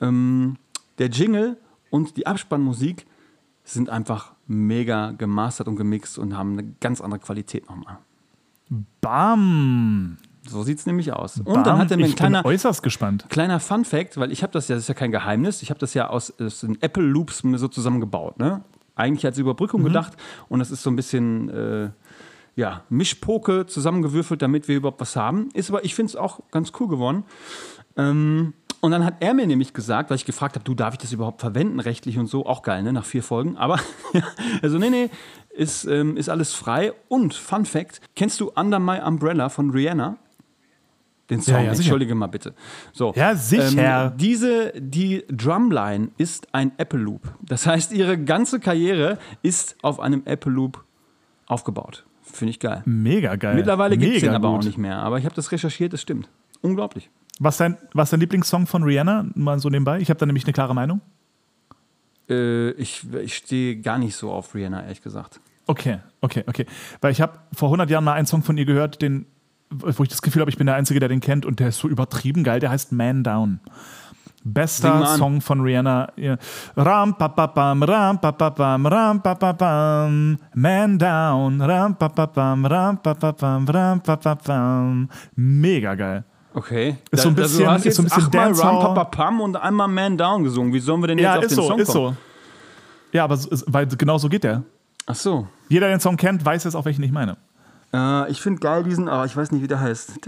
ähm, der Jingle und die Abspannmusik sind einfach mega gemastert und gemixt und haben eine ganz andere Qualität nochmal. Bam! So sieht es nämlich aus. Und Bam. dann hat er mir ein kleiner, äußerst gespannt. kleiner Fun Fact, weil ich habe das ja, das ist ja kein Geheimnis, ich habe das ja aus, aus den Apple Loops so zusammengebaut. Ne? Eigentlich als Überbrückung gedacht und das ist so ein bisschen äh, ja, Mischpoke zusammengewürfelt, damit wir überhaupt was haben. Ist aber, ich finde es auch ganz cool geworden. Ähm, und dann hat er mir nämlich gesagt, weil ich gefragt habe, du, darf ich das überhaupt verwenden, rechtlich und so? Auch geil, ne? Nach vier Folgen. Aber, also, nee, nee, ist, ähm, ist alles frei. Und, Fun Fact, kennst du Under My Umbrella von Rihanna? Den Song, Ja, ja, entschuldige mal bitte. So, Ja, sicher. Ähm, diese, die Drumline ist ein Apple Loop. Das heißt, ihre ganze Karriere ist auf einem Apple Loop aufgebaut. Finde ich geil. Mega geil. Mittlerweile gibt es den aber auch gut. nicht mehr. Aber ich habe das recherchiert, das stimmt. Unglaublich. Was dein, was dein Lieblingssong von Rihanna? Mal so nebenbei. Ich habe da nämlich eine klare Meinung. Äh, ich ich stehe gar nicht so auf Rihanna, ehrlich gesagt. Okay, okay, okay. Weil ich habe vor 100 Jahren mal einen Song von ihr gehört, den, wo ich das Gefühl habe, ich bin der Einzige, der den kennt und der ist so übertrieben geil. Der heißt Man Down. Bester. Song von Rihanna. Ja. Ram pa pa pam ram pa pa pam ram pa pa pam Man Down ram pa pa pam ram pa pa pam ram pa pa pam Mega geil. Okay. Ist so ein Da- bisschen- du hast ist so ein bisschen achtmal Dancehall. Ram Papa Pam und einmal Man Down gesungen. Wie sollen wir denn jetzt Ja, auf ist den so, Song ist kommen? so. Ja, aber so, ist- weil genau so geht der. Ach so. Jeder, der den Song kennt, weiß jetzt auch, welchen ich meine. Äh, ich finde geil diesen, aber ich weiß nicht, wie der heißt.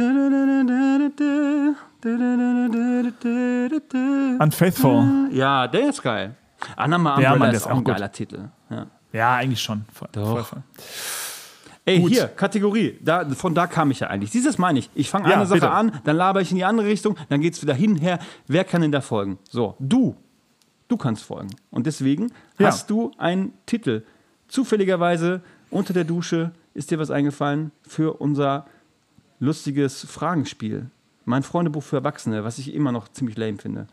Unfaithful. Ja, der ist geil. Anama Ja, Mann, der ist auch ein gut. geiler Titel. Ja. Ja, eigentlich schon. Voll, Doch. voll, voll. Ey, Gut. hier, Kategorie. Da, von da kam ich ja eigentlich. Dieses meine ich. Ich fange Ja, eine Sache bitte. an, dann laber ich in die andere Richtung, dann geht es wieder hin, her. Wer kann denn da folgen? So, du. Du kannst folgen. Und deswegen Ja. hast du einen Titel. Zufälligerweise unter der Dusche ist dir was eingefallen für unser lustiges Fragenspiel. Mein Freundebuch für Erwachsene, was ich immer noch ziemlich lame finde.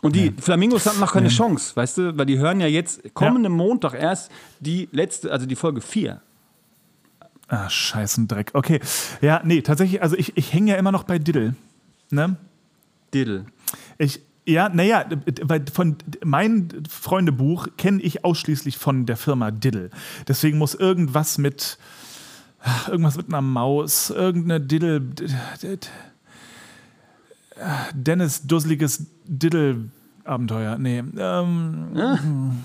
Und die Flamingos hatten noch keine Chance, weißt du, weil die hören ja jetzt kommenden Montag erst die letzte, also die Folge 4. Ah, scheißen Dreck. Okay. Ja, nee, tatsächlich, also ich, ich hänge ja immer noch bei Diddle. Ne? Diddle. Ich, ja, naja, weil von mein Freundebuch kenne ich ausschließlich von der Firma Diddle. Deswegen muss irgendwas mit irgendwas mit einer Maus, irgendeine Diddle. Dennis dusseliges Diddle-Abenteuer. Nee. Ähm,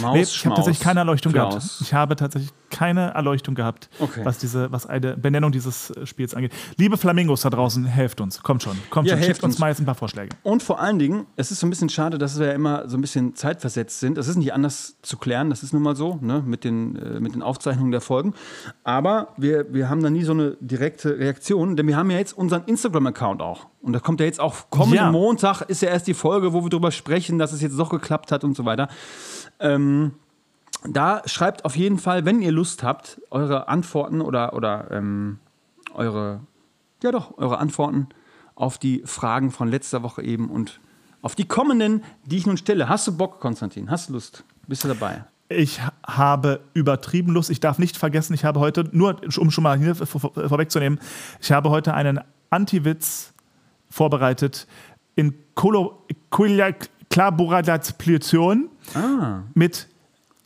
Maus, nee, ich habe tatsächlich keine Erleuchtung gehabt. Klaus. Ich habe tatsächlich keine Erleuchtung gehabt, Okay. was diese, was eine Benennung dieses äh, Spiels angeht. Liebe Flamingos da draußen, helft uns. Kommt schon, kommt Ja, schon, helft schickt uns uns. mal jetzt ein paar Vorschläge. Und vor allen Dingen, es ist so ein bisschen schade, dass wir ja immer so ein bisschen zeitversetzt sind. Das ist nicht anders zu klären, das ist nun mal so, ne, mit den, äh, mit den Aufzeichnungen der Folgen. Aber wir, wir haben da nie so eine direkte Reaktion, denn wir haben ja jetzt unseren Instagram-Account auch. Und da kommt ja jetzt auch kommenden Ja. Montag, ist ja erst die Folge, wo wir darüber sprechen, dass es jetzt doch geklappt hat und so weiter. Ähm, da schreibt auf jeden Fall, wenn ihr Lust habt, eure Antworten oder, oder ähm, eure, ja doch, eure Antworten auf die Fragen von letzter Woche eben und auf die kommenden, die ich nun stelle. Hast du Bock, Konstantin? Hast du Lust? Bist du dabei? Ich habe übertrieben Lust. Ich darf nicht vergessen, ich habe heute, nur um schon mal hier vor- vor- vorwegzunehmen, ich habe heute einen Anti-Witz vorbereitet in Kolo, Quilla- Kollaboration Ah. mit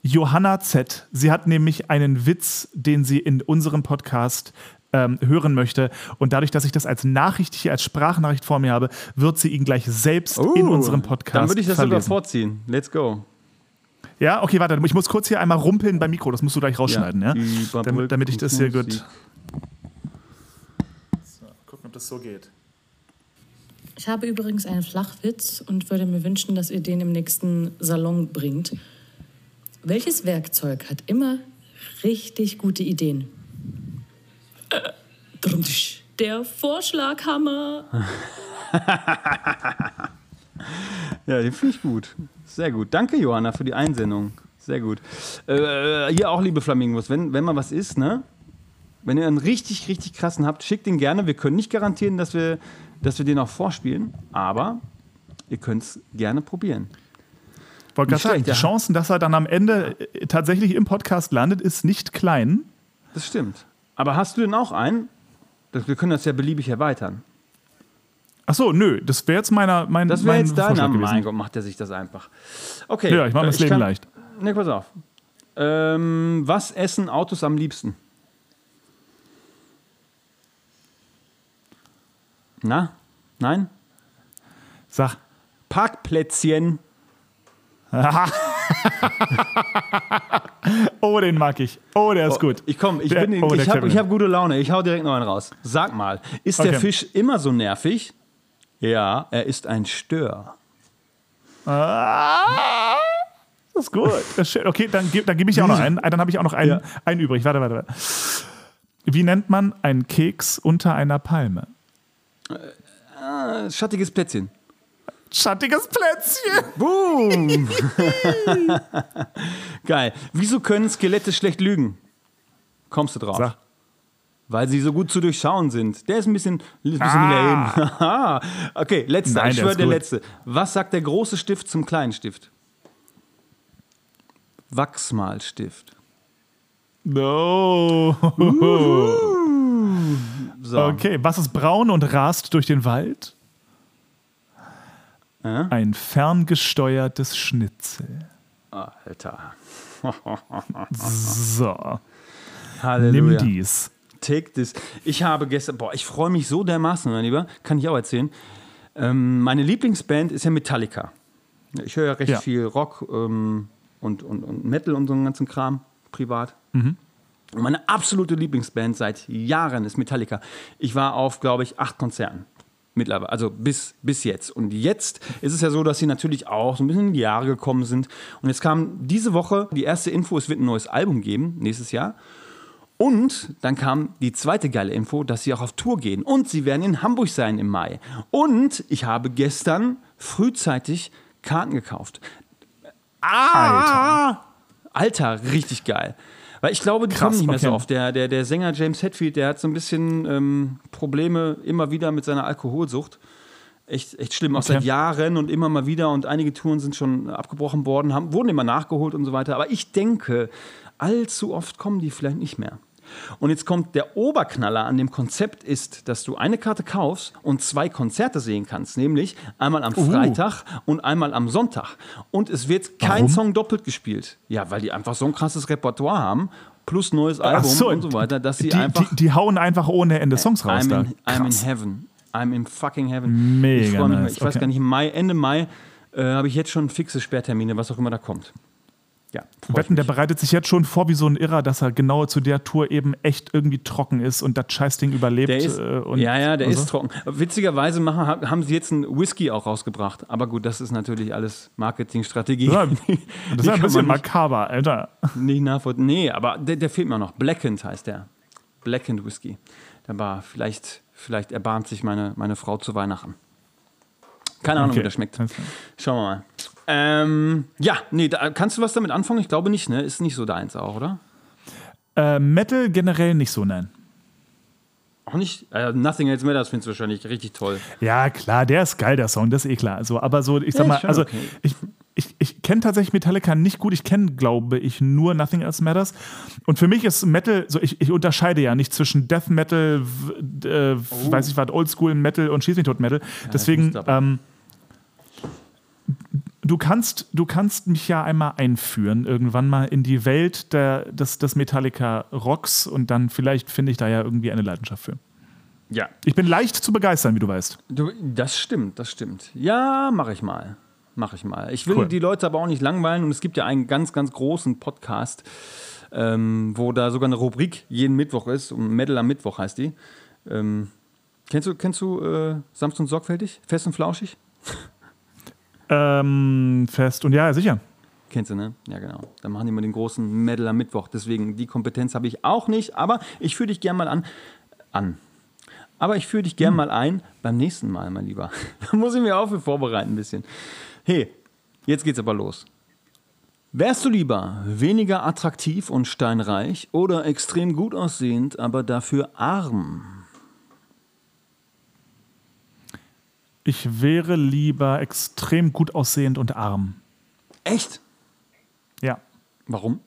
Johanna Z. Sie hat nämlich einen Witz, den sie in unserem Podcast ähm, hören möchte. Und dadurch, dass ich das als Nachricht hier, als Sprachnachricht vor mir habe, wird sie ihn gleich selbst in unserem Podcast Dann würde ich das sogar verlesen. vorziehen. Let's go. Ja, okay, warte, ich muss kurz hier einmal rumpeln beim Mikro, das musst du gleich rausschneiden, ja? Überbrückungsmusik. Damit, damit ich das hier gut. So, gucken, ob das so geht. Ich habe übrigens einen Flachwitz und würde mir wünschen, dass ihr den im nächsten Salon bringt. Welches Werkzeug hat immer richtig gute Ideen? Äh. Der Vorschlaghammer. Ja, den finde ich gut. Sehr gut. Danke, Johanna, für die Einsendung. Sehr gut. Äh, hier auch, liebe Flamingos, wenn, wenn mal was ist, ne? Wenn ihr einen richtig, richtig krassen habt, schickt den gerne. Wir können nicht garantieren, dass wir, dass wir den auch vorspielen, aber ihr könnt es gerne probieren. Wollte gerade sagen, die. Chancen, dass er dann am Ende äh, tatsächlich im Podcast landet, ist nicht klein. Das stimmt. Aber hast du denn auch einen? Wir können das ja beliebig erweitern. Ach so, nö, das wäre jetzt meiner, mein, Das wäre mein jetzt deiner. Mein. Gott, macht er sich das einfach. Okay. Ja, ich mache mir äh, das Leben kann- leicht. Ne, pass auf. Ähm, was essen Autos am liebsten? Na? Nein? Sag. Parkplätzchen. Oh, den mag ich. Oh, der ist gut. Ich komm, ich, Der- bin, oh, der ich habe hab gute Laune. Ich hau direkt noch einen raus. Sag mal, ist der Okay. Fisch immer so nervig? Ja, er ist ein Stör. Ah, das ist gut. Das ist. Okay, dann, dann gebe ich auch noch einen. Dann habe ich auch noch einen, Ja. einen übrig. Warte, warte, warte. Wie nennt man einen Keks unter einer Palme? Äh, Schattiges Plätzchen. Schattiges Plätzchen. Boom! Geil. Wieso können Skelette schlecht lügen? Kommst du drauf? Sag. Weil sie so gut zu durchschauen sind. Der ist ein bisschen, ein bisschen Ah. lame. Haha. okay, letzter. Nein, ich der schwöre, der letzte. Was sagt der große Stift zum kleinen Stift? Wachsmalstift. No. So. Okay, was ist braun und rast durch den Wald? Äh? Ein ferngesteuertes Schnitzel. Alter. So, Halleluja. nimm dies. Take this. Ich habe gestern, boah, ich freue mich so dermaßen, mein Lieber, kann ich auch erzählen. Ähm, meine Lieblingsband ist ja Metallica. Ich höre ja recht Ja. viel Rock ähm, und, und, und Metal und so einen ganzen Kram privat. Und meine absolute Lieblingsband seit Jahren ist Metallica. Ich war auf, glaube ich, acht Konzerten. Mittlerweile, also bis, bis jetzt. Und jetzt ist es ja so, dass sie natürlich auch so ein bisschen in die Jahre gekommen sind. Und jetzt kam diese Woche die erste Info, es wird ein neues Album geben, nächstes Jahr. Und dann kam die zweite geile Info, dass sie auch auf Tour gehen. Und sie werden in Hamburg sein im Mai. Und ich habe gestern frühzeitig Karten gekauft. Ah! Alter, richtig geil. Weil ich glaube, die Krass, kommen nicht mehr so oft. Der, der, der Sänger James Hetfield, der hat so ein bisschen ähm, Probleme immer wieder mit seiner Alkoholsucht. Echt, echt schlimm, auch Okay. seit Jahren und immer mal wieder. Und einige Touren sind schon abgebrochen worden, haben, wurden immer nachgeholt und so weiter. Aber ich denke, allzu oft kommen die vielleicht nicht mehr. Und jetzt kommt der Oberknaller an dem Konzept ist, dass du eine Karte kaufst und zwei Konzerte sehen kannst, nämlich einmal am Freitag und einmal am Sonntag. Und es wird kein Warum? Song doppelt gespielt. Ja, weil die einfach so ein krasses Repertoire haben, plus neues Album so, und so weiter, dass sie die, einfach die, die hauen einfach ohne Ende Songs raus. I'm in, I'm in heaven. I'm in fucking heaven. Mega ich nice, Ich weiß okay. gar nicht, Mai, Ende Mai äh, habe ich jetzt schon fixe Sperrtermine, was auch immer da kommt. Ja, Wetten, der bereitet sich jetzt schon vor wie so ein Irrer, dass er genau zu der Tour eben echt irgendwie trocken ist und das Scheißding überlebt. Der ist, äh, und, ja, ja, der ist so. trocken. Witzigerweise machen, haben sie jetzt einen Whisky auch rausgebracht. Aber gut, das ist natürlich alles Marketingstrategie. Ja, Die- Das ist ja ein bisschen makaber, Alter. nicht nachvollziehen. Nee, aber der, der fehlt mir noch. Blackened heißt der. Blackened Whisky. Da war vielleicht, vielleicht erbarmt sich meine, meine Frau zu Weihnachten. Keine Ahnung, Okay. wie das schmeckt. Schauen wir mal. Ähm, ja, nee, da, kannst du was damit anfangen? Ich glaube nicht, ne? Ist nicht so deins auch, oder? Äh, Metal generell nicht so, nein. Auch nicht? Äh, Nothing Else Matters findest du wahrscheinlich richtig toll. Ja, klar, der ist geil, der Song, das ist eh klar. So, aber so, ich sag Ja, mal, also okay. ich, ich, ich kenne tatsächlich Metallica nicht gut. Ich kenne, glaube ich, nur Nothing Else Matters. Und für mich ist Metal, so ich, ich unterscheide ja nicht zwischen Death Metal, äh, weiß ich was, Oldschool Metal und Schieß mich tot Metal. Deswegen, wusste aber. ähm, du, kannst, du kannst mich ja einmal einführen, irgendwann mal in die Welt der, des, des Metallica-Rocks und dann vielleicht finde ich da ja irgendwie eine Leidenschaft für. Ja. Ich bin leicht zu begeistern, wie du weißt. Du, das stimmt, das stimmt. Ja, mache ich mal. Mache ich mal. Ich will Cool. die Leute aber auch nicht langweilen und es gibt ja einen ganz, ganz großen Podcast, ähm, wo da sogar eine Rubrik jeden Mittwoch ist. Und Metal am Mittwoch heißt die. Ähm, kennst du, kennst du äh, Sanft und Sorgfältig? Fest und Flauschig? Ähm, fest und ja, sicher. Kennst du, ne? Ja, genau. Da machen die immer den großen Medal am Mittwoch. Deswegen, die Kompetenz habe ich auch nicht. Aber ich führe dich gern mal an. An. Aber ich führe dich gern mal ein beim nächsten Mal, mein Lieber. Da muss ich mir auch für vorbereiten ein bisschen. Hey, jetzt geht's aber los. Wärst du lieber weniger attraktiv und steinreich oder extrem gut aussehend, aber dafür arm? Ich wäre lieber extrem gut aussehend und arm. Echt? Ja. Warum?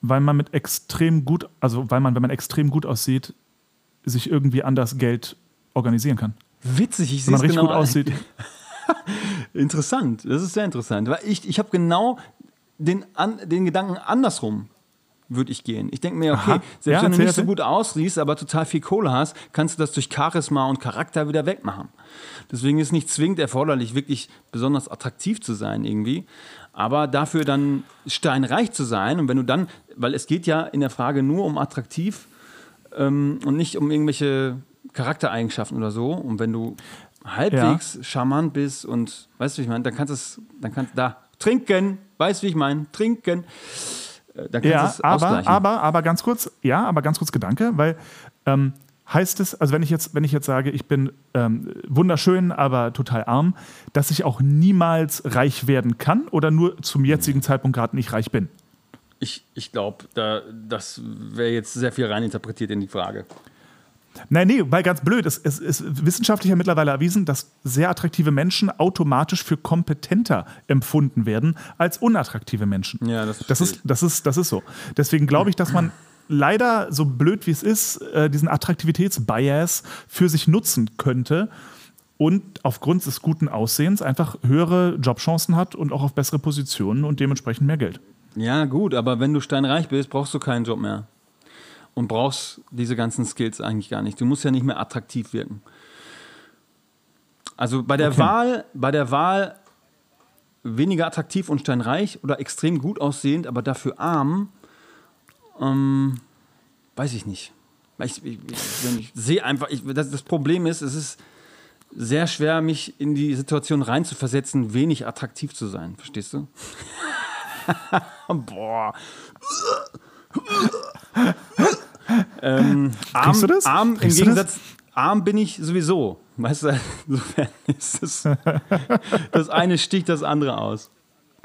Weil man mit extrem gut, also weil man, wenn man extrem gut aussieht, sich irgendwie anders Geld organisieren kann. Witzig, ich Wenn sehe man es richtig genau. gut aussieht. Interessant, das ist sehr interessant. Weil ich, ich habe genau den, an, den Gedanken andersrum würde ich gehen. Ich denke mir, okay, Aha. selbst Ja, wenn du nicht so gut aussiehst, aber total viel Kohle hast, kannst du das durch Charisma und Charakter wieder wegmachen. Deswegen ist nicht zwingend erforderlich, wirklich besonders attraktiv zu sein irgendwie, aber dafür dann steinreich zu sein. Und wenn du dann, weil es geht ja in der Frage nur um attraktiv ähm, und nicht um irgendwelche Charaktereigenschaften oder so. Und wenn du halbwegs charmant bist und weißt du, wie ich meine, dann kannst du es, dann kannst da trinken, weißt du, wie ich meine, trinken. Äh, Dann kannst Ja, es aber, ausgleichen. aber, aber ganz kurz, ja, aber ganz kurz Gedanke, weil ähm, heißt es, also wenn ich jetzt, wenn ich jetzt sage, ich bin ähm, wunderschön, aber total arm, dass ich auch niemals reich werden kann oder nur zum jetzigen Zeitpunkt gerade nicht reich bin? Ich, ich glaube, da, das wäre jetzt sehr viel reininterpretiert in die Frage. Nein, nee, weil ganz blöd. Es, es ist wissenschaftlich ja mittlerweile erwiesen, dass sehr attraktive Menschen automatisch für kompetenter empfunden werden als unattraktive Menschen. Ja, das das ist, das ist, das ist so. Deswegen glaube ich, dass man leider, so blöd wie es ist, äh, diesen Attraktivitätsbias für sich nutzen könnte und aufgrund des guten Aussehens einfach höhere Jobchancen hat und auch auf bessere Positionen und dementsprechend mehr Geld. Ja, gut, aber wenn du steinreich bist, brauchst du keinen Job mehr. Und brauchst diese ganzen Skills eigentlich gar nicht. Du musst ja nicht mehr attraktiv wirken. Also bei der Okay. Wahl, bei der Wahl weniger attraktiv und steinreich oder extrem gut aussehend, aber dafür arm, ähm, weiß ich nicht. Ich, ich, ich sehe einfach, ich, das, das Problem ist, es ist sehr schwer, mich in die Situation reinzuversetzen, wenig attraktiv zu sein. Verstehst du? Boah. Ähm, arm, du das? Arm, im Gegensatz, arm bin ich sowieso. Weißt du, insofern ist das, das eine sticht das andere aus.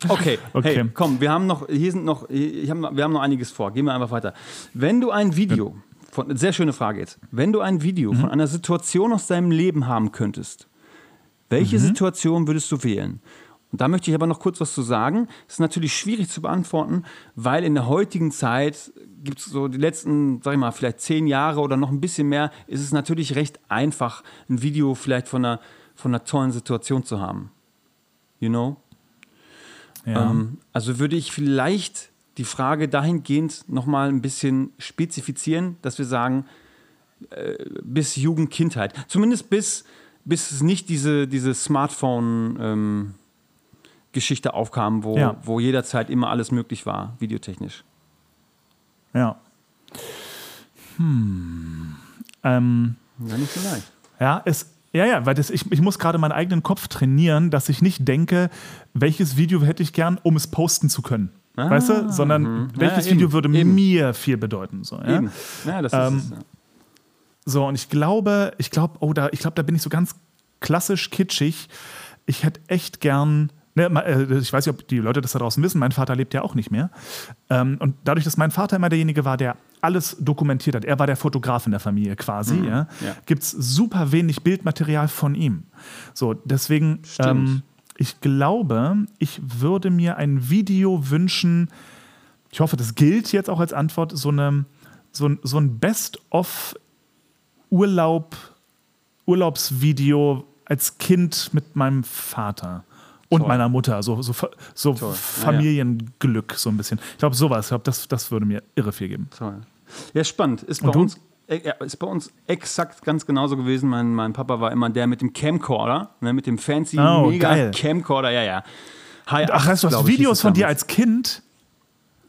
Okay, Okay. hey, komm, wir haben noch, hier sind noch, ich hab, wir haben noch einiges vor. Gehen wir einfach weiter. Wenn du ein Video, von, sehr schöne Frage jetzt, wenn du ein Video Mhm. von einer Situation aus deinem Leben haben könntest, welche Mhm. Situation würdest du wählen? Und da möchte ich aber noch kurz was zu sagen. Das ist natürlich schwierig zu beantworten, weil in der heutigen Zeit gibt es so die letzten, sag ich mal, vielleicht zehn Jahre oder noch ein bisschen mehr, ist es natürlich recht einfach, ein Video vielleicht von einer, von einer tollen Situation zu haben. You know? Ja. Ähm, also würde ich vielleicht die Frage dahingehend nochmal ein bisschen spezifizieren, dass wir sagen, äh, bis Jugend, Kindheit. Zumindest bis, bis es nicht diese, diese Smartphone-Geschichte aufkam, wo, Ja. wo jederzeit immer alles möglich war, videotechnisch. ja. Hm. Ähm, Ja, nicht so leicht. Ja, es, ja, ja, weil das, ich, ich muss gerade meinen eigenen Kopf trainieren, dass ich nicht denke, welches Video hätte ich gern, um es posten zu können. weißt du? Sondern welches Ja, eben, Video würde eben. mir viel bedeuten. So, ja? Eben. Ja, das Ähm, ist es. Ja. so und ich glaube, ich glaube, oh, da, ich glaube, da bin ich so ganz klassisch kitschig. Ich hätte echt gern. Ne, äh, ich weiß nicht, ob die Leute das da draußen wissen. Mein Vater lebt ja auch nicht mehr. Ähm, und dadurch, dass mein Vater immer derjenige war, der alles dokumentiert hat, er war der Fotograf in der Familie quasi, ja, ja. gibt es super wenig Bildmaterial von ihm. So, deswegen, ähm, ich glaube, ich würde mir ein Video wünschen, ich hoffe, das gilt jetzt auch als Antwort, so, eine, so, ein- so ein Best-of-Urlaub, Urlaubsvideo als Kind mit meinem Vater Und Toll. meiner Mutter, so, so, so Toll. Familienglück, so ein bisschen. Ich glaube, sowas, ich glaube, das, das würde mir irre viel geben. Toll. Ja, spannend. Ist bei uns. ja, Ist bei uns exakt ganz genauso gewesen. Mein, mein Papa war immer der mit dem Camcorder, ne, mit dem fancy Oh, mega geil. Camcorder, ja, ja. Hi, Ach, heißt du hast Videos von dir als Kind?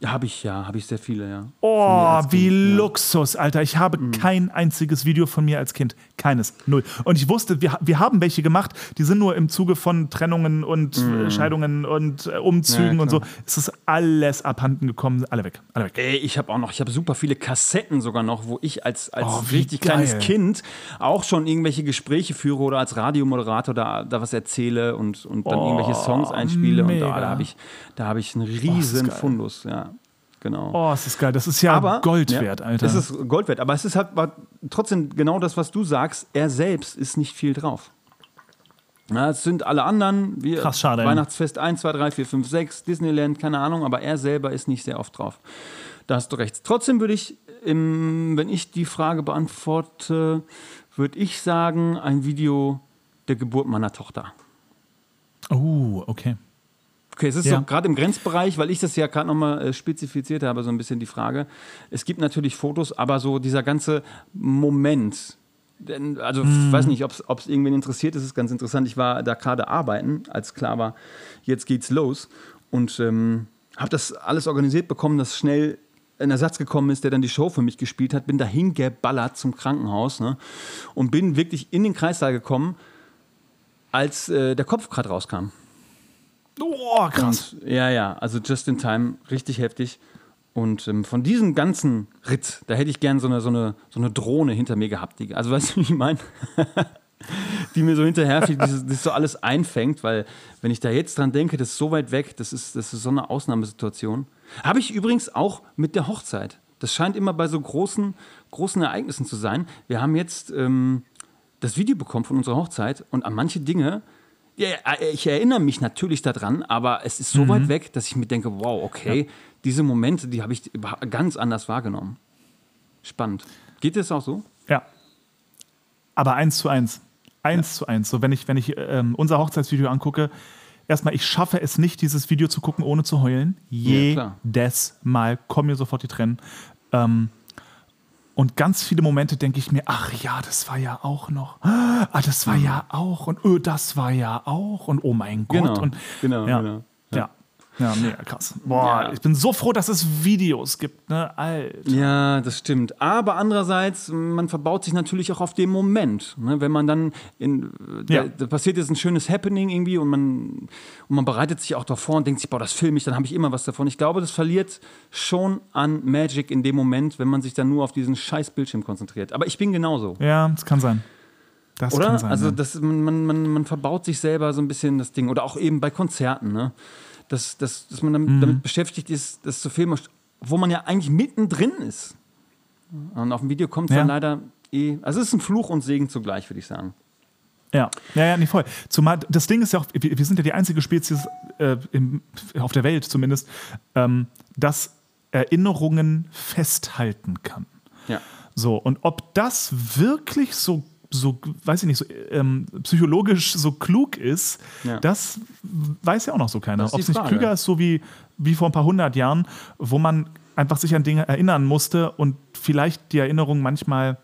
Habe ich, ja, habe ich sehr viele, ja. Oh, wie Kind, ja. Mhm. Luxus, Alter. Ich habe kein einziges Video von mir als Kind. Keines. Null. Und ich wusste, wir, wir haben welche gemacht, die sind nur im Zuge von Trennungen und äh, Scheidungen und äh, Umzügen Mhm. Ja, und so. Es ist alles abhanden gekommen. Alle weg. Alle weg. Ey, ich habe auch noch, ich habe super viele Kassetten sogar noch, wo ich als, als Oh, richtig kleines geil. Kind auch schon irgendwelche Gespräche führe oder als Radiomoderator da, da was erzähle und, und dann irgendwelche Songs einspiele. Und mega. da, da habe ich, da habe ich einen riesen geil. Fundus, ja. Genau. Oh, es ist geil. Das ist ja aber Gold ja, wert, Alter. Es ist Gold wert, aber es ist halt trotzdem genau das, was du sagst. Er selbst ist nicht viel drauf. Na, es sind alle anderen, wir Krass, schade. Weihnachtsfest 1, 2, 3, 4, 5, 6, Disneyland, keine Ahnung, aber er selber ist nicht sehr oft drauf. Da hast du recht. Trotzdem würde ich, im, wenn ich die Frage beantworte, würde ich sagen, ein Video der Geburt meiner Tochter. oh, okay. Okay, es ist Ja. so gerade im Grenzbereich, weil ich das ja gerade nochmal äh, spezifiziert habe, so ein bisschen die Frage. Es gibt natürlich Fotos, aber so dieser ganze Moment, also ich weiß nicht, ob es irgendwen interessiert, das ist ganz interessant. Ich war da gerade arbeiten, als klar war, jetzt geht's los und ähm, habe das alles organisiert bekommen, dass schnell ein Ersatz gekommen ist, der dann die Show für mich gespielt hat, bin dahin geballert zum Krankenhaus ne, und bin wirklich in den Kreissaal gekommen, als äh, der Kopf gerade rauskam. Oh, krass. Und, ja, ja, also just in time, richtig heftig. Und ähm, von diesem ganzen Ritt, da hätte ich gern so eine, so eine, so eine Drohne hinter mir gehabt. Die, also weißt du, wie ich meine? die mir so hinterherfliegt, die das so alles einfängt, weil wenn ich da jetzt dran denke, das ist so weit weg, das ist, das ist so eine Ausnahmesituation. Habe ich übrigens auch mit der Hochzeit. Das scheint immer bei so großen, großen Ereignissen zu sein. Wir haben jetzt ähm, das Video bekommen von unserer Hochzeit und an manche Dinge, ja, äh, ich erinnere mich natürlich daran, aber es ist so weit weg, dass ich mir denke, wow, okay, diese Momente, die habe ich ganz anders wahrgenommen. Spannend. Geht das auch so? Ja. Aber eins zu eins. Eins zu eins. So, wenn ich, wenn ich ähm, unser Hochzeitsvideo angucke, erstmal, ich schaffe es nicht, dieses Video zu gucken, ohne zu heulen. Ja. Jedes Mal kommen mir sofort die Tränen. Ähm, und ganz viele Momente denke ich mir, ach ja, das war ja auch noch. Ah, das war ja auch. Und öh, das war ja auch. Und oh mein Gott. Genau, Und, genau, ja, genau. Ja. mega krass. Boah, Ja. ich bin so froh, dass es Videos gibt. Ne? Alter. Ja, das stimmt. Aber andererseits, man verbaut sich natürlich auch auf den Moment. Ne? Wenn man dann, in, da, Ja. da passiert jetzt ein schönes Happening irgendwie und man, und man bereitet sich auch darauf vor und denkt sich, boah, das filme ich, dann habe ich immer was davon. Ich glaube, das verliert schon an Magic in dem Moment, wenn man sich dann nur auf diesen scheiß Bildschirm konzentriert. Aber ich bin genauso. Ja, das kann sein. Das Oder? kann sein. also das, man, man, man, man verbaut sich selber so ein bisschen das Ding. Oder auch eben bei Konzerten, ne? Dass, dass, dass man damit, Mhm. damit beschäftigt ist, das zu filmen, wo man ja eigentlich mittendrin ist. Und auf dem Video kommt es Ja. dann leider eh. Also es ist ein Fluch und Segen zugleich, würde ich sagen. Ja, ja, ja, nee, voll. Zumal das Ding ist ja auch, wir, wir sind ja die einzige Spezies äh, im, auf der Welt zumindest, ähm, das Erinnerungen festhalten kann. Ja. So, und ob das wirklich so, so weiß ich nicht, so ähm, psychologisch so klug ist, Ja. das weiß ja auch noch so keiner. Ob es nicht klüger ist, so wie, wie vor ein paar hundert Jahren, wo man einfach sich an Dinge erinnern musste und vielleicht die Erinnerung manchmal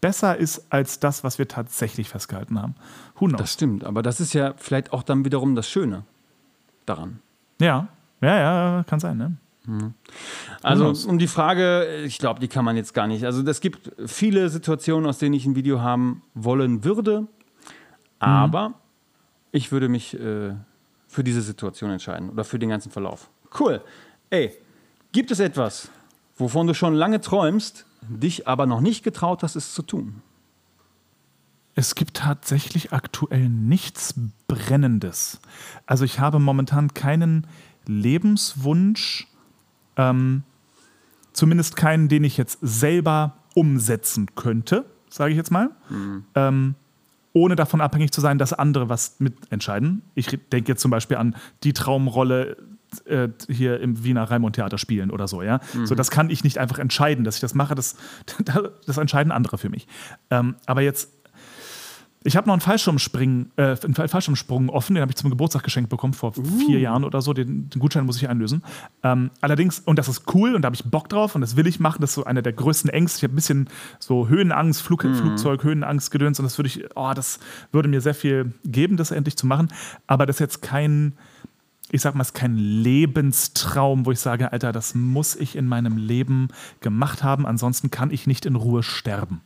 besser ist als das, was wir tatsächlich festgehalten haben. Who knows? Das stimmt. Aber das ist ja vielleicht auch dann wiederum das Schöne daran. ja, ja, ja, kann sein, ne? Also um die Frage, ich glaube, die kann man jetzt gar nicht. Also es gibt viele Situationen, aus denen ich ein Video haben wollen würde, aber ich würde mich äh, für diese Situation entscheiden oder für den ganzen Verlauf. Cool. Ey, gibt es etwas, wovon du schon lange träumst, dich aber noch nicht getraut hast, es zu tun? Es gibt tatsächlich aktuell nichts Brennendes. Also ich habe momentan keinen Lebenswunsch, ähm, zumindest keinen, den ich jetzt selber umsetzen könnte, sage ich jetzt mal, ähm, ohne davon abhängig zu sein, dass andere was mitentscheiden. Ich denke jetzt zum Beispiel an die Traumrolle äh, hier im Wiener Raimund Theater spielen oder so, ja. So, das kann ich nicht einfach entscheiden, dass ich das mache, das, das entscheiden andere für mich. Ähm, aber jetzt Ich habe noch einen Fallschirmspringen, äh, einen Fallschirmsprung offen, den habe ich zum Geburtstag geschenkt bekommen vor vier Jahren oder so. Den, den Gutschein muss ich einlösen. Ähm, allerdings, und das ist cool und da habe ich Bock drauf und das will ich machen. Das ist so einer der größten Ängste. Ich habe ein bisschen so Höhenangst, Flug, Flugzeug, Höhenangst, Gedöns und das würde ich, oh, das würde mir sehr viel geben, das endlich zu machen. Aber das ist jetzt kein, ich sag mal, es ist kein Lebenstraum, wo ich sage, Alter, das muss ich in meinem Leben gemacht haben. Ansonsten kann ich nicht in Ruhe sterben.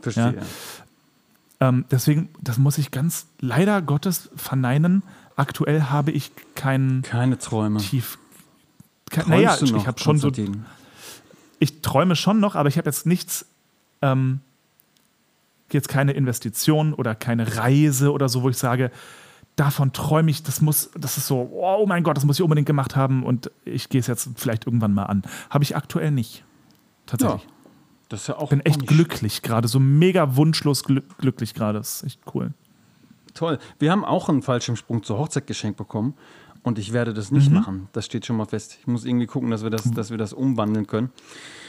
Verstehe. Ähm, deswegen, das muss ich ganz leider Gottes verneinen. Aktuell habe ich keinen Keine Träume. tief. Träumst naja, noch, ich habe schon so. Ich träume schon noch, aber ich habe jetzt nichts. Ähm, jetzt keine Investition oder keine Reise oder so, wo ich sage, davon träume ich, das muss, das ist so, oh mein Gott, das muss ich unbedingt gemacht haben und ich gehe es jetzt vielleicht irgendwann mal an. Habe ich aktuell nicht. Tatsächlich. Ja. Das ist ja auch bin echt glücklich gerade, so mega wunschlos glü glücklich gerade. Das ist echt cool. Toll. Wir haben auch einen Fallschirmsprung zur Hochzeit geschenkt bekommen. Und ich werde das nicht machen. Das steht schon mal fest. Ich muss irgendwie gucken, dass wir das, dass wir das umwandeln können.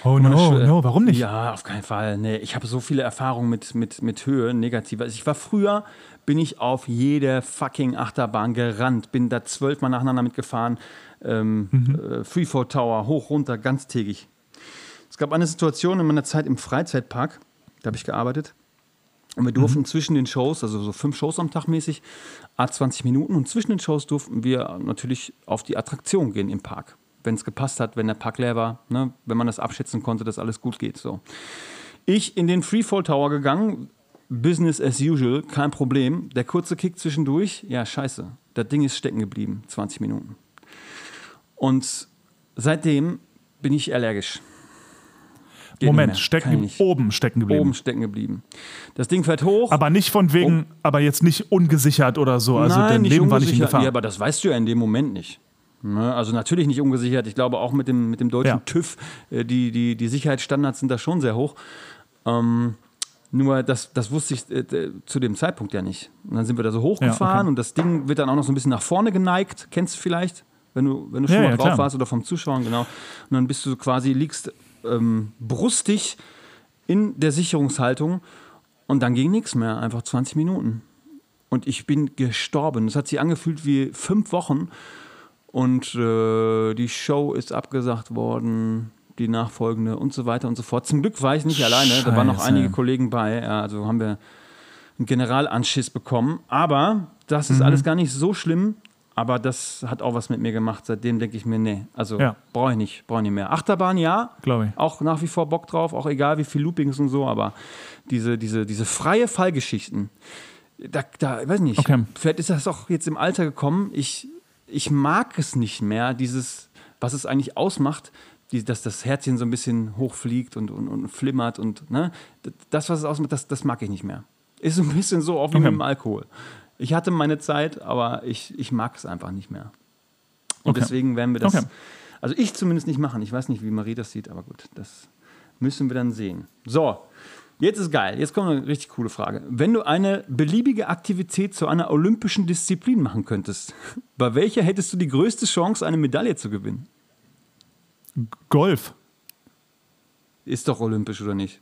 Oh Meine no, Schw- no, warum nicht? Ja, auf keinen Fall. Nee, ich habe so viele Erfahrungen mit, mit, mit Höhe, negativ. Also ich war früher, bin ich auf jede fucking Achterbahn gerannt, bin da zwölfmal nacheinander mitgefahren. Ähm, Mhm. äh, Freefall Tower, hoch, runter, ganztägig. Es gab eine Situation in meiner Zeit im Freizeitpark, da habe ich gearbeitet. Und wir durften zwischen den Shows, also so fünf Shows am Tag mäßig, a 20 Minuten. Und zwischen den Shows durften wir natürlich auf die Attraktion gehen im Park. Wenn es gepasst hat, wenn der Park leer war, ne? wenn man das abschätzen konnte, dass alles gut geht. So. Ich in den Freefall Tower gegangen, Business as usual, kein Problem. Der kurze Kick zwischendurch, ja, scheiße. Das Ding ist stecken geblieben, 20 Minuten. Und seitdem bin ich allergisch. Geht Moment, stecken oben stecken geblieben. Oben stecken geblieben. Das Ding fährt hoch. Aber nicht von wegen, aber jetzt nicht ungesichert oder so. Also dein Leben war nicht in. Gefahr. Ja, aber das weißt du ja in dem Moment nicht. Ne? Also natürlich nicht ungesichert. Ich glaube auch mit dem, mit dem deutschen Ja. TÜV, äh, die, die, die Sicherheitsstandards sind da schon sehr hoch. Ähm, nur das, das wusste ich äh, zu dem Zeitpunkt ja nicht. Und dann sind wir da so hochgefahren Ja, okay. und das Ding wird dann auch noch so ein bisschen nach vorne geneigt. Kennst du vielleicht? Wenn du, wenn du schon Ja, mal drauf klar. warst oder vom Zuschauen, genau. Und dann bist du quasi, liegst ähm, brustig in der Sicherungshaltung und dann ging nichts mehr, einfach 20 Minuten. Und ich bin gestorben. Es hat sich angefühlt wie fünf Wochen. Und äh, die Show ist abgesagt worden, die nachfolgende und so weiter und so fort. Zum Glück war ich nicht alleine, da waren noch Scheiße. einige Kollegen bei. Also haben wir einen Generalanschiss bekommen. Aber das ist alles gar nicht so schlimm. Aber das hat auch was mit mir gemacht. Seitdem denke ich mir, nee, also Ja. brauche ich nicht, brauche ich nicht mehr. Achterbahn, ja, Glaube ich. auch nach wie vor Bock drauf, auch egal wie viel Loopings und so, aber diese, diese, diese freie Fallgeschichten, da, da ich weiß nicht, Okay. vielleicht ist das auch jetzt im Alter gekommen, ich, ich mag es nicht mehr, dieses, was es eigentlich ausmacht, die, dass das Herzchen so ein bisschen hochfliegt und, und, und flimmert und ne, das, was es ausmacht, das, das mag ich nicht mehr. Ist so ein bisschen so wie Okay. mit dem Alkohol. Ich hatte meine Zeit, aber ich, ich mag es einfach nicht mehr. Und Okay. deswegen werden wir das, Okay. also ich zumindest nicht machen. Ich weiß nicht, wie Marie das sieht, aber gut, das müssen wir dann sehen. So, jetzt ist geil. Jetzt kommt eine richtig coole Frage. Wenn du eine beliebige Aktivität zu einer olympischen Disziplin machen könntest, bei welcher hättest du die größte Chance, eine Medaille zu gewinnen? Golf. Ist doch olympisch oder nicht?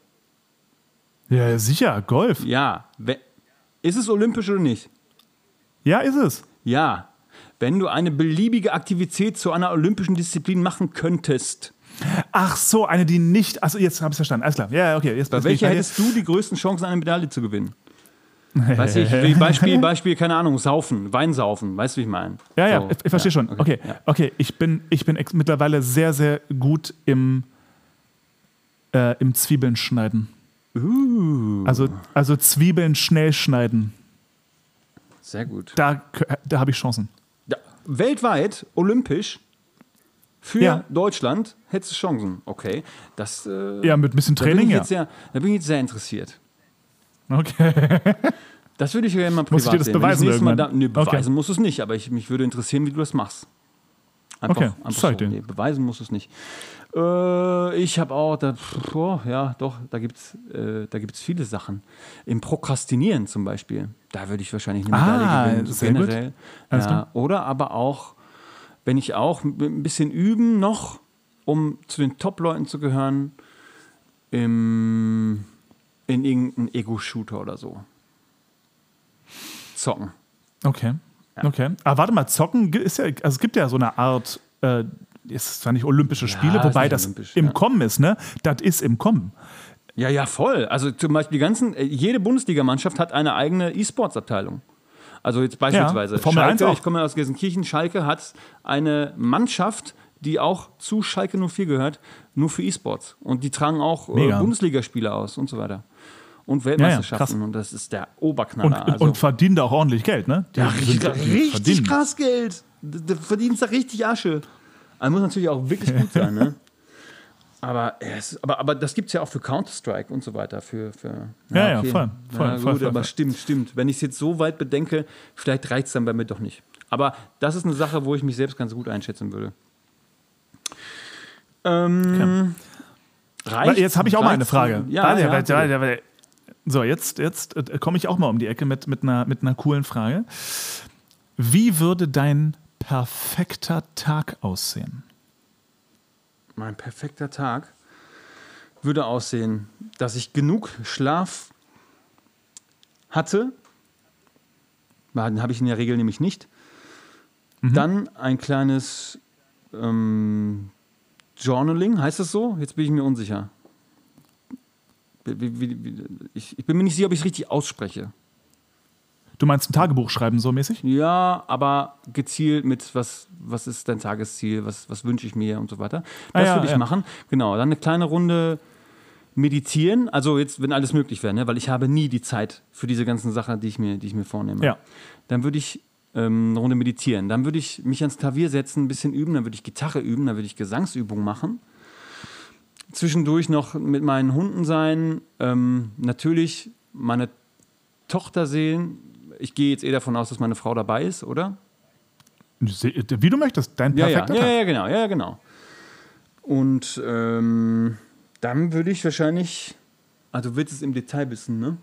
Ja, sicher, Golf. Ja. Ist es olympisch oder nicht? Ja, ist es. Ja. Wenn du eine beliebige Aktivität zu einer olympischen Disziplin machen könntest, Ach so, eine, die nicht. Achso, jetzt habe ich verstanden. Alles klar. Ja, okay. Jetzt bei ich welcher hättest du die größten Chancen, eine Medaille zu gewinnen? Weiß ich, wie Beispiel, Beispiel, keine Ahnung, saufen, Wein saufen, weißt du, wie ich meine? Ja, ja, So, ich, ich verstehe schon. Okay, ja. okay. Ich bin, ich bin mittlerweile sehr, sehr gut im, äh, im Zwiebeln schneiden. Uh, Also, also Zwiebeln schnell schneiden. Sehr gut. Da, da habe ich Chancen. Ja, weltweit, olympisch, für Ja. Deutschland hättest du Chancen. Okay, das. Äh, Ja, mit ein bisschen Training, ich ja. sehr, da bin ich jetzt sehr interessiert. Okay. Das würde ich gerne mal privat Musst du dir das sehen. Ich beweisen Mal da, nee, Okay. beweisen musst du es nicht, aber ich, mich würde interessieren, wie du das machst. Einfach, Okay, einfach zeig so. dir. Nee, beweisen musst du es nicht. Äh, ich habe auch, da, oh, ja, doch, da gibt es äh, da gibt's viele Sachen. Im Prokrastinieren zum Beispiel, da würde ich wahrscheinlich eine Medaille Ah, gewinnen, so generell. Ja, oder aber auch, wenn ich auch ein bisschen üben noch, um zu den Top-Leuten zu gehören, im, in irgendeinem Ego-Shooter oder so. zocken. Okay. Okay. Aber warte mal, Zocken ist ja, also es gibt ja so eine Art, äh, ist zwar nicht Olympische Spiele, ist wobei das im ja. Kommen ist, ne? Das ist im Kommen. Ja, ja, voll. Also zum Beispiel die ganzen, äh, jede Bundesligamannschaft hat eine eigene E-Sports-Abteilung. Also jetzt beispielsweise Formel 1 Schalke, ich komme aus Gelsenkirchen, Schalke hat eine Mannschaft, die auch zu Schalke 04 gehört, nur für E-Sports. Und die tragen auch äh, Mega. Bundesligaspiele aus und so weiter. Und. Weltmeisterschaften. und das ist der Und, Oberknaller. also. und verdienen da auch ordentlich Geld, ne? Die Ja, richtig, richtig krass Geld. Du verdienst da richtig Asche. Also muss natürlich auch wirklich gut sein, ne? Aber, es, aber, aber das gibt es ja auch für Counter-Strike und so weiter. Für, für, Ja, ja, voll, voll, ja, gut, voll, aber voll. stimmt, stimmt. Wenn ich es jetzt so weit bedenke, vielleicht reicht es dann bei mir doch nicht. Aber das ist eine Sache, wo ich mich selbst ganz gut einschätzen würde. Ähm, Aber Jetzt habe ich auch mal eine? Frage. Ja, Warte, ja, warte, warte, warte. So, jetzt, jetzt äh, komme ich auch mal um die Ecke mit, mit, einer, mit einer coolen Frage. Wie würde dein perfekter Tag aussehen? Mein perfekter Tag würde aussehen, dass ich genug Schlaf hatte. Den habe ich in der Regel nämlich nicht. Dann ein kleines ähm, Journaling, heißt das so? Jetzt bin ich mir unsicher. Wie, wie, wie, ich, ich bin mir nicht sicher, ob ich es richtig ausspreche. Du meinst ein Tagebuch schreiben, so mäßig? Ja, aber gezielt mit, was, was ist dein Tagesziel, was, was wünsche ich mir und so weiter. Ah, Das ja, würde ich ja. machen. Genau, dann eine kleine Runde meditieren. Also jetzt, wenn alles möglich wäre, ne? weil ich habe nie die Zeit für diese ganzen Sachen, die ich mir, die ich mir vornehme. Ja. Dann würde ich ähm, eine Runde meditieren. Dann würde ich mich ans Klavier setzen, ein bisschen üben. Dann würde ich Gitarre üben. Dann würde ich Gesangsübungen machen. Zwischendurch noch mit meinen Hunden sein. Ähm, natürlich meine Tochter sehen. Ich gehe jetzt eh davon aus, dass meine Frau dabei ist, oder? Wie du möchtest, dein Ja, ja, perfekter ja, Tag. ja, genau, ja, genau. Und ähm, dann würde ich wahrscheinlich, also du willst es im Detail wissen, ne?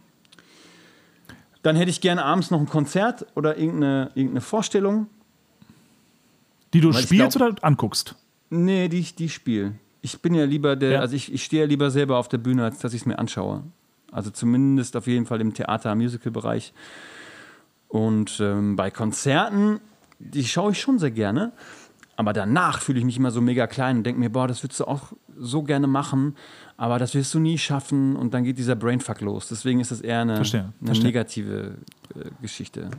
Dann hätte ich gerne abends noch ein Konzert oder irgendeine, irgendeine Vorstellung. Die du Weil spielst glaub- oder anguckst? Nee, die ich die spiele. Ich bin ja lieber der, Ja. also ich, ich stehe ja lieber selber auf der Bühne, als dass ich es mir anschaue. Also zumindest auf jeden Fall im Theater-, Musical-Bereich. Und ähm, bei Konzerten, die schaue ich schon sehr gerne. Aber danach fühle ich mich immer so mega klein und denke mir, boah, das würdest du auch so gerne machen, aber das wirst du nie schaffen. Und dann geht dieser Brainfuck los. Deswegen ist das eher eine, Verstehe, eine verstehe. negative äh, Geschichte.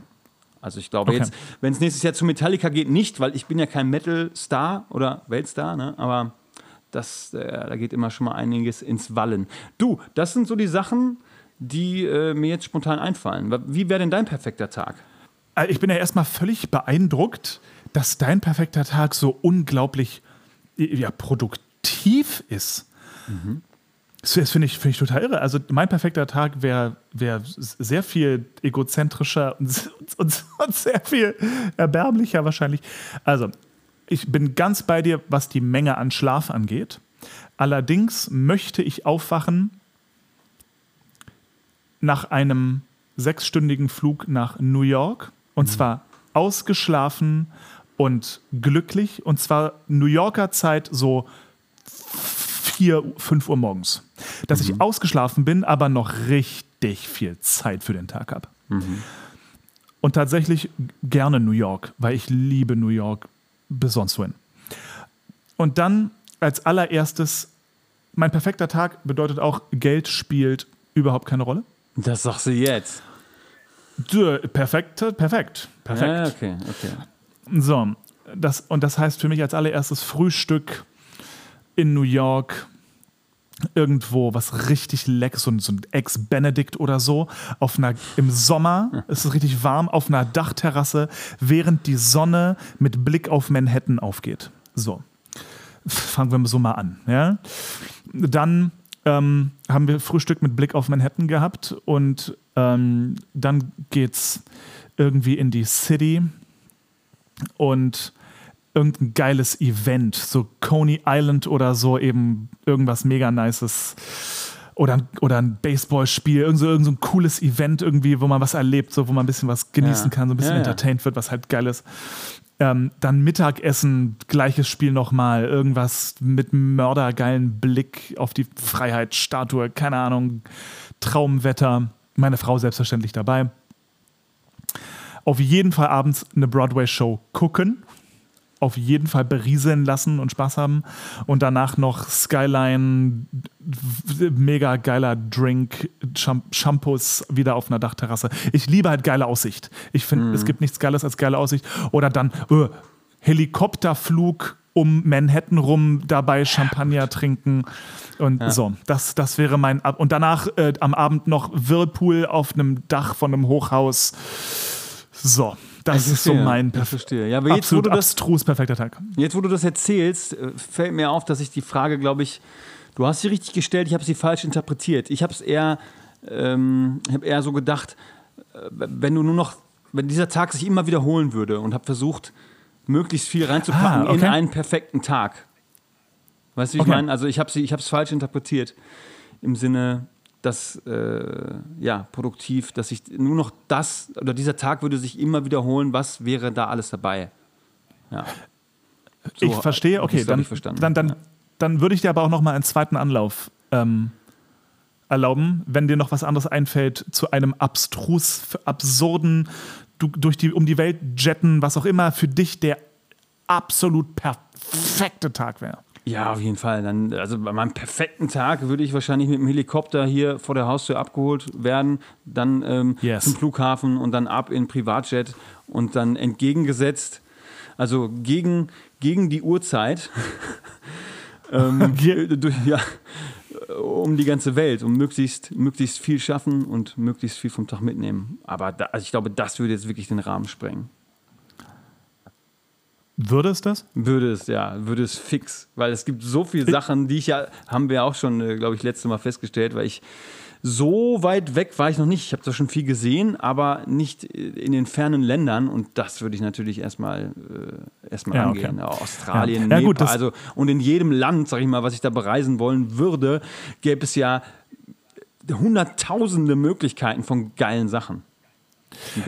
Also ich glaube Okay. jetzt, wenn es nächstes Jahr zu Metallica geht, nicht, weil ich bin ja kein Metal-Star oder Weltstar, ne? aber das, äh, da geht immer schon mal einiges ins Wallen. Du, das sind so die Sachen, die äh, mir jetzt spontan einfallen. Wie wäre denn dein perfekter Tag? Äh, Ich bin ja erstmal völlig beeindruckt, dass dein perfekter Tag so unglaublich ja, produktiv ist. Das, das finde ich, find ich total irre. Also mein perfekter Tag wäre wär sehr viel egozentrischer und, und, und sehr viel erbärmlicher wahrscheinlich. Also ich bin ganz bei dir, was die Menge an Schlaf angeht. Allerdings möchte ich aufwachen nach einem sechsstündigen Flug nach New York. Und zwar ausgeschlafen und glücklich. Und zwar New Yorker Zeit so 4, 5 Uhr morgens. Dass ich ausgeschlafen bin, aber noch richtig viel Zeit für den Tag habe. Und tatsächlich gerne New York, weil ich liebe New York bis sonst wohin. Und dann als allererstes, mein perfekter Tag bedeutet auch, Geld spielt überhaupt keine Rolle. Das sagst du jetzt. Dö, Perfekt, perfekt, perfekt. Ja, okay, okay. So, das, und das heißt für mich als allererstes Frühstück in New York. Irgendwo was richtig lecker, so ein, so ein Ex-Benedict oder so, auf einer, im Sommer, es ist richtig warm, auf einer Dachterrasse, während die Sonne mit Blick auf Manhattan aufgeht. So, fangen wir so mal an. Ja? Dann ähm, haben wir Frühstück mit Blick auf Manhattan gehabt und ähm, dann geht's irgendwie in die City und irgendein geiles Event, so Coney Island oder so, eben irgendwas mega nices. Oder, ein- oder ein Baseballspiel, irgend so, irgend so ein cooles Event irgendwie, wo man was erlebt, so, wo man ein bisschen was genießen Ja. kann, so ein bisschen Ja, ja. entertained wird, was halt geil ist. Ähm, dann Mittagessen, gleiches Spiel nochmal, irgendwas mit mördergeilen Blick auf die Freiheitsstatue, keine Ahnung, Traumwetter, meine Frau selbstverständlich dabei. Auf jeden Fall abends eine Broadway-Show gucken. Auf jeden Fall berieseln lassen und Spaß haben. Und danach noch Skyline, mega geiler Drink, Sham- Shampoos wieder auf einer Dachterrasse. Ich liebe halt geile Aussicht. Ich finde, es gibt nichts Geiles als geile Aussicht. Oder dann äh, Helikopterflug um Manhattan rum, dabei Champagner trinken. Und so, das, das wäre mein. Ab und danach äh, am Abend noch Whirlpool auf einem Dach von einem Hochhaus. So, das Ich ist so mein perf- verstehe. Ja, aber jetzt, wo absolut du das abstrus perfekter Tag. Jetzt, wo du das erzählst, äh, fällt mir auf, dass ich die Frage, glaube ich, du hast sie richtig gestellt, ich habe sie falsch interpretiert. Ich habe es eher, ähm, habe eher so gedacht, äh, wenn du nur noch, wenn dieser Tag sich immer wiederholen würde und habe versucht, möglichst viel reinzupacken Ah, okay. in einen perfekten Tag. Weißt du, wie ich Okay. meine? Also ich habe sie, ich habe es falsch interpretiert im Sinne, dass äh, ja produktiv, dass ich nur noch das oder dieser Tag würde sich immer wiederholen. Was wäre da alles dabei? Ja. So ich verstehe, hab okay, dann, dann, dann, dann würde ich dir aber auch noch mal einen zweiten Anlauf ähm, erlauben, wenn dir noch was anderes einfällt zu einem abstrus, absurden, du, durch die, um die Welt jetten, was auch immer für dich der absolut perfekte Tag wäre. Ja, auf jeden Fall. Dann, also bei meinem perfekten Tag würde ich wahrscheinlich mit dem Helikopter hier vor der Haustür abgeholt werden, dann ähm, Yes. zum Flughafen und dann ab in Privatjet und dann entgegengesetzt, also gegen, gegen die Uhrzeit, ähm, durch, ja, um die ganze Welt, um möglichst, möglichst viel schaffen und möglichst viel vom Tag mitnehmen. Aber da, also ich glaube, das würde jetzt wirklich den Rahmen sprengen. Würde es das? Würde es, ja, würde es fix. Weil es gibt so viele Sachen, die ich ja, haben wir auch schon, äh, glaube ich, letztes Mal festgestellt, weil ich so weit weg war ich noch nicht. Ich habe zwar schon viel gesehen, aber nicht äh, in den fernen Ländern und das würde ich natürlich erstmal äh, erstmal Ja, okay. angehen. Ja, Australien, Ja. Ja, gut, Nepal, also und in jedem Land, sag ich mal, was ich da bereisen wollen würde, gäbe es ja hunderttausende Möglichkeiten von geilen Sachen.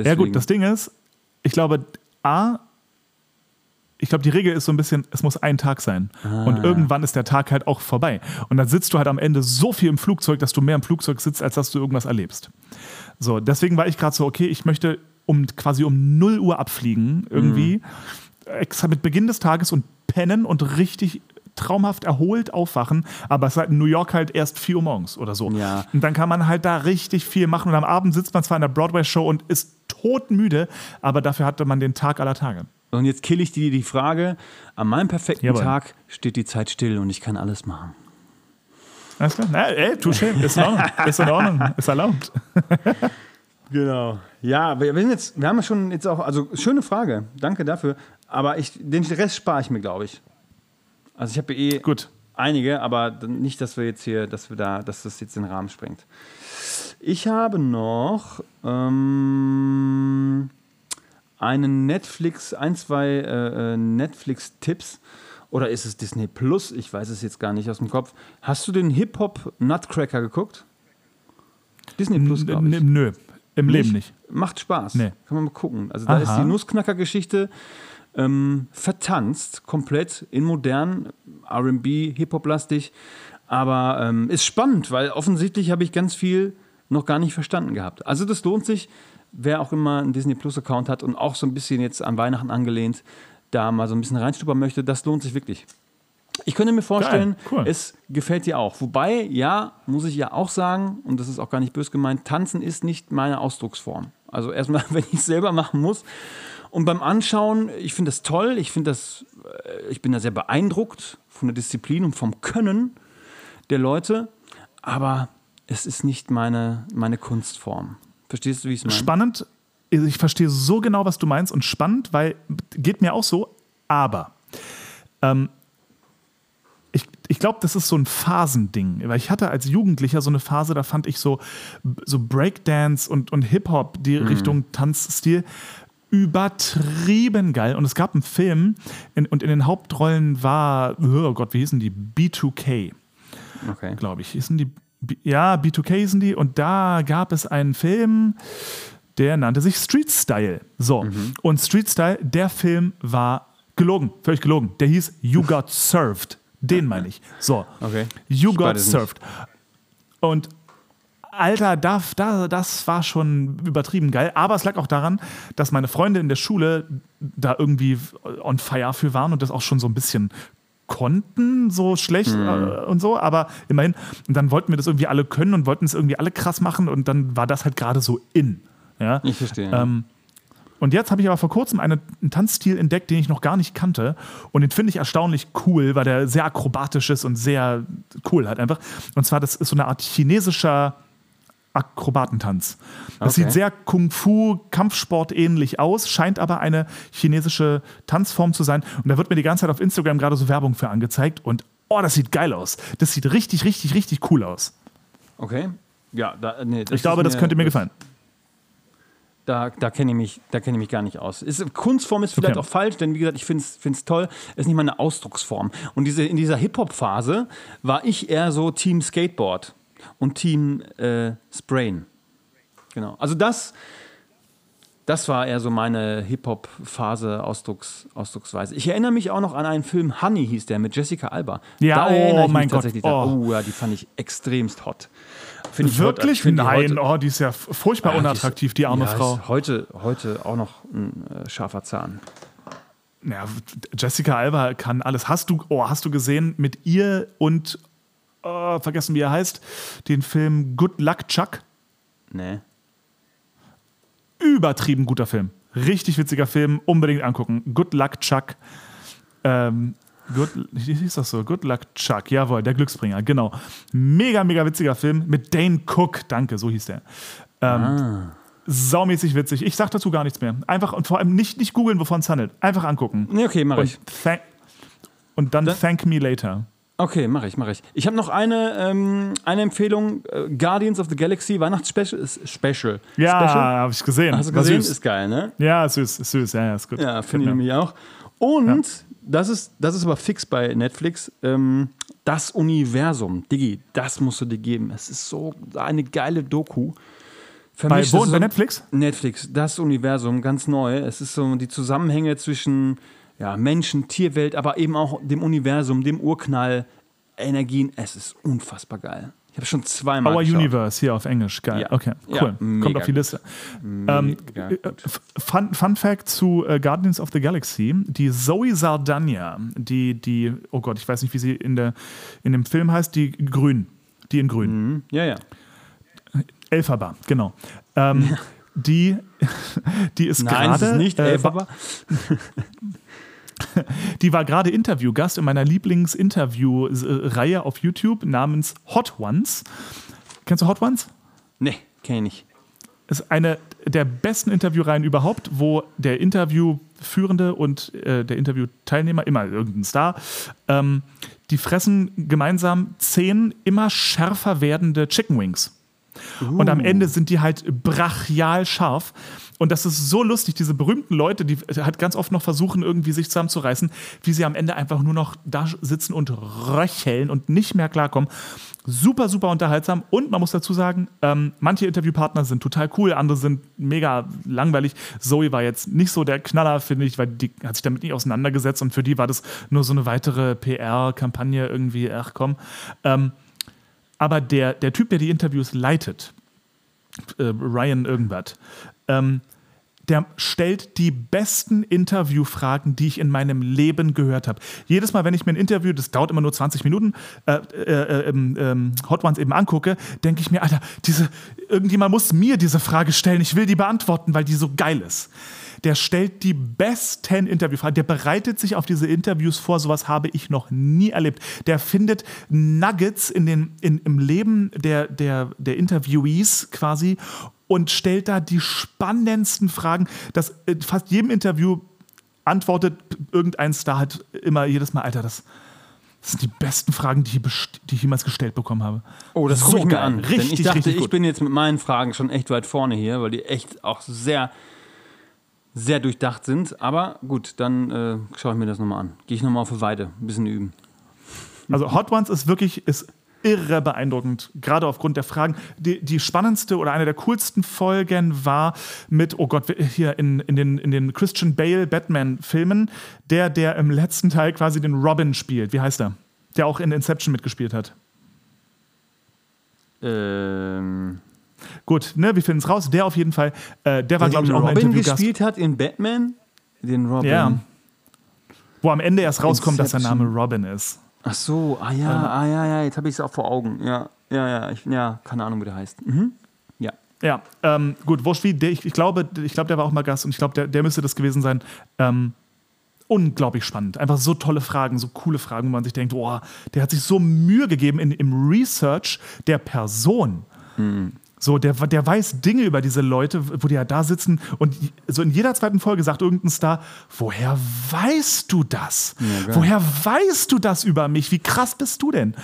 Ja gut, das Ding ist, ich glaube, A, ich glaube, die Regel ist so ein bisschen, es muss ein Tag sein. und irgendwann ist der Tag halt auch vorbei. Und dann sitzt du halt am Ende so viel im Flugzeug, dass du mehr im Flugzeug sitzt, als dass du irgendwas erlebst. So, deswegen war ich gerade so, okay, ich möchte um quasi um 0 Uhr abfliegen, irgendwie, extra mit Beginn des Tages und pennen und richtig traumhaft erholt aufwachen, aber es ist halt in New York halt erst 4 Uhr morgens oder so. Ja. Und dann kann man halt da richtig viel machen und am Abend sitzt man zwar in der Broadway-Show und ist todmüde, aber dafür hatte man den Tag aller Tage. Und jetzt kill ich dir die Frage: An meinem perfekten Jawohl. Tag steht die Zeit still und ich kann alles machen. Alles klar? Na, ey, touché, ist in Ordnung, ist in Ordnung, ist erlaubt. Genau. Ja, wir, sind jetzt, wir haben ja schon jetzt auch, also schöne Frage, danke dafür. Aber ich, den Rest spare ich mir, glaube ich. Also ich habe eh Gut. einige, aber nicht, dass wir jetzt hier, dass wir da, dass das jetzt den Rahmen sprengt. Ich habe noch ähm, einen Netflix, ein, zwei äh, äh, Netflix-Tipps. Oder ist es Disney Plus? Ich weiß es jetzt gar nicht aus dem Kopf. Hast du den Hip-Hop Nutcracker geguckt? Disney Plus, glaube ich. Nö, im Leben nicht. Macht Spaß. Nee. Kann man mal gucken. Also da Aha. ist die Nussknacker-Geschichte ähm, vertanzt, komplett in modern, RB, Hip-Hop-lastig. Aber ähm, ist spannend, weil offensichtlich habe ich ganz viel noch gar nicht verstanden gehabt. Also das lohnt sich, wer auch immer einen Disney Plus-Account hat und auch so ein bisschen jetzt an Weihnachten angelehnt, da mal so ein bisschen reinstuppern möchte, das lohnt sich wirklich. Ich könnte mir vorstellen, Geil, cool. es gefällt dir auch. Wobei, ja, muss ich ja auch sagen, und das ist auch gar nicht bös gemeint, tanzen ist nicht meine Ausdrucksform. Also erstmal, wenn ich es selber machen muss. Und beim Anschauen, ich finde das toll, ich finde das, äh, ich bin da sehr beeindruckt von der Disziplin und vom Können der Leute, aber es ist nicht meine, meine Kunstform. Verstehst du, wie ich es meine? Spannend, ich verstehe so genau, was du meinst und spannend, weil geht mir auch so, aber ähm, ich, ich glaube, das ist so ein Phasending. Weil ich hatte als Jugendlicher so eine Phase, da fand ich so, so Breakdance und, und Hip-Hop, die Richtung Tanzstil, übertrieben geil. Und es gab einen Film in, und in den Hauptrollen war, oh Gott, wie hießen die? B2K Okay. glaube ich. Hießen die, ja, B2K hießen die. Und da gab es einen Film, der nannte sich Street Style. So. Und Street Style, der Film war gelogen, völlig gelogen. Der hieß You Got Served. Den meine ich. So. Okay. You Ich Got. Served. Und Alter, da, da, das war schon übertrieben geil. Aber es lag auch daran, dass meine Freunde in der Schule da irgendwie on fire für waren und das auch schon so ein bisschen konnten, so schlecht Mhm. äh, und so, aber immerhin. Und dann wollten wir das irgendwie alle können und wollten es irgendwie alle krass machen und dann war das halt gerade so in. Ja? Ich verstehe. Ähm, und jetzt habe ich aber vor kurzem einen, einen Tanzstil entdeckt, den ich noch gar nicht kannte. Und den finde ich erstaunlich cool, weil der sehr akrobatisch ist und sehr cool halt einfach. Und zwar, das ist so eine Art chinesischer Akrobatentanz. Das Okay. sieht sehr Kung-Fu, Kampfsport ähnlich aus, scheint aber eine chinesische Tanzform zu sein. Und da wird mir die ganze Zeit auf Instagram gerade so Werbung für angezeigt. Und oh, das sieht geil aus. Das sieht richtig, richtig, richtig cool aus. okay. Ja, da, nee, Ich glaube, das könnte mir gefallen. Da, da kenne ich, mich- da kenn ich mich gar nicht aus. Ist, Kunstform ist vielleicht Okay. auch falsch, denn wie gesagt, ich finde es toll. Es ist nicht mal eine Ausdrucksform. Und diese, in dieser Hip-Hop-Phase war ich eher so Team Skateboard und Team äh, Sprain. Genau. Also das, das war eher so meine Hip-Hop-Phase, Ausdrucks, Ausdrucksweise. Ich erinnere mich auch noch an einen Film, Honey hieß der, mit Jessica Alba. Ja, da oh mein mich Gott, tatsächlich oh. Oh ja, die fand ich extremst hot. Ich heute- Wirklich? die Nein, heute- oh, die ist ja furchtbar Ja, die ist- unattraktiv, die arme ja, Frau. Heute, heute auch noch ein äh, scharfer Zahn. Ja, Jessica Alba kann alles. Hast du, oh, hast du gesehen mit ihr und oh, vergessen, wie er heißt, den Film Good Luck Chuck? Nee. Übertrieben guter Film. Richtig witziger Film, unbedingt angucken. Good Luck Chuck. Ähm, Good, wie hieß das so? Good Luck Chuck, jawohl, der Glücksbringer, genau. Mega, mega witziger Film mit Dane Cook, danke, so hieß der. Ähm, Saumäßig witzig. Ich sag dazu gar nichts mehr. Einfach und vor allem nicht, nicht googeln, wovon es handelt. Einfach angucken. Nee, okay, mache ich. Und, thank, und dann Dann- thank me later. Okay, mache ich, mache ich. Ich habe noch eine, ähm, eine Empfehlung: äh, Guardians of the Galaxy Weihnachtsspecial. ist Special. Ja, habe ich gesehen. Hast du gesehen? süß. Ist geil, ne? Ja, süß, ist süß, ja, ja, ist gut. Ja, finde ich nämlich auch. Und das, ist, das ist aber fix bei Netflix. Ähm, das Universum. Diggi, das musst du dir geben. Es ist so eine geile Doku. Für Bei wo? es Bei so- Netflix? Netflix, das Universum, ganz neu. Es ist so die Zusammenhänge zwischen ja, Menschen, Tierwelt, aber eben auch dem Universum, dem Urknall, Energien. Es ist unfassbar geil. Ich habe schon zweimal Our geschaut. Universe hier auf Englisch. Geil. Ja. Okay, Ja, cool. Kommt mega auf die. Liste. Ähm, äh, Fun, Fun Fact zu äh, Guardians of the Galaxy: Die Zoe Saldana, die, die, oh Gott, ich weiß nicht, wie sie in, der, in dem Film heißt, die Grün. Die in Grün. Ja, ja. Elphaba, genau. Ähm, die, die ist Nein, gerade. es ist nicht äh, Elphaba. Die war gerade Interviewgast in meiner Lieblingsinterview-Reihe auf YouTube namens Hot Ones. Kennst du Hot Ones? Nee, kenne ich nicht. Ist eine der besten Interviewreihen überhaupt, wo der Interviewführende und äh, der Interviewteilnehmer, immer irgendein Star, ähm, die fressen gemeinsam zehn immer schärfer werdende Chicken Wings. Und am Ende sind die halt brachial scharf. Und das ist so lustig, diese berühmten Leute, die halt ganz oft noch versuchen, irgendwie sich zusammenzureißen, wie sie am Ende einfach nur noch da sitzen und röcheln und nicht mehr klarkommen. Super, super unterhaltsam. Und man muss dazu sagen, ähm, manche Interviewpartner sind total cool, andere sind mega langweilig. Zoe war jetzt nicht so der Knaller, finde ich, weil die hat sich damit nicht auseinandergesetzt und für die war das nur so eine weitere PR-Kampagne irgendwie, ach komm. Ähm, aber der, der Typ, der die Interviews leitet, äh, Ryan irgendwas, ähm, der stellt die besten Interviewfragen, die ich in meinem Leben gehört habe. Jedes Mal, wenn ich mir ein Interview, das dauert immer nur 20 Minuten, äh, äh, ähm, ähm, Hot Ones eben angucke, denke ich mir, Alter, diese, irgendjemand muss mir diese Frage stellen, ich will die beantworten, weil die so geil ist. Der stellt die besten Interviewfragen, der bereitet sich auf diese Interviews vor, sowas habe ich noch nie erlebt. Der findet Nuggets in den, in, im Leben der, der, der Interviewees quasi und stellt da die spannendsten Fragen. Das in fast jedem Interview antwortet irgendein Star halt immer jedes Mal, Alter, das, das sind die besten Fragen, die ich, die ich jemals gestellt bekommen habe. Oh, das So gucke ich mir an. Denn Richtig, ich dachte, richtig ich bin jetzt mit meinen Fragen schon echt weit vorne hier, weil die echt auch sehr, sehr durchdacht sind. Aber gut, dann äh, schaue ich mir das nochmal an. Gehe ich nochmal auf eine Weide, ein bisschen üben. Also Hot Ones ist wirklich ist irre beeindruckend, gerade aufgrund der Fragen. Die, die spannendste oder eine der coolsten Folgen war mit, oh Gott, hier in, in, den, in den Christian Bale Batman-Filmen, der, der im letzten Teil quasi den Robin spielt. Wie heißt er? Der auch in Inception mitgespielt hat. Ähm, Gut, ne, wir finden es raus. Der auf jeden Fall, äh, der war, glaube ich, auch mal Robin gespielt hat in Batman. Den Robin. Ja. Wo am Ende erst rauskommt, dass sein Inception. Name Robin ist. Ach so, ah ja, ah ja, ja, jetzt habe ich es auch vor Augen. Ja, ja, ja, ich, ja, keine Ahnung, wie der heißt. Mhm. Ja. Ja, ähm, gut, der, ich, ich, glaube, ich glaube, der war auch mal Gast und ich glaube, der, der müsste das gewesen sein. Ähm, unglaublich spannend. Einfach so tolle Fragen, so coole Fragen, wo man sich denkt, boah, der hat sich so Mühe gegeben in, im Research der Person. So, der, der weiß Dinge über diese Leute, wo die ja da sitzen und so in jeder zweiten Folge sagt irgendein Star, woher weißt du das? geil. woher weißt du das über mich? Wie krass bist du denn?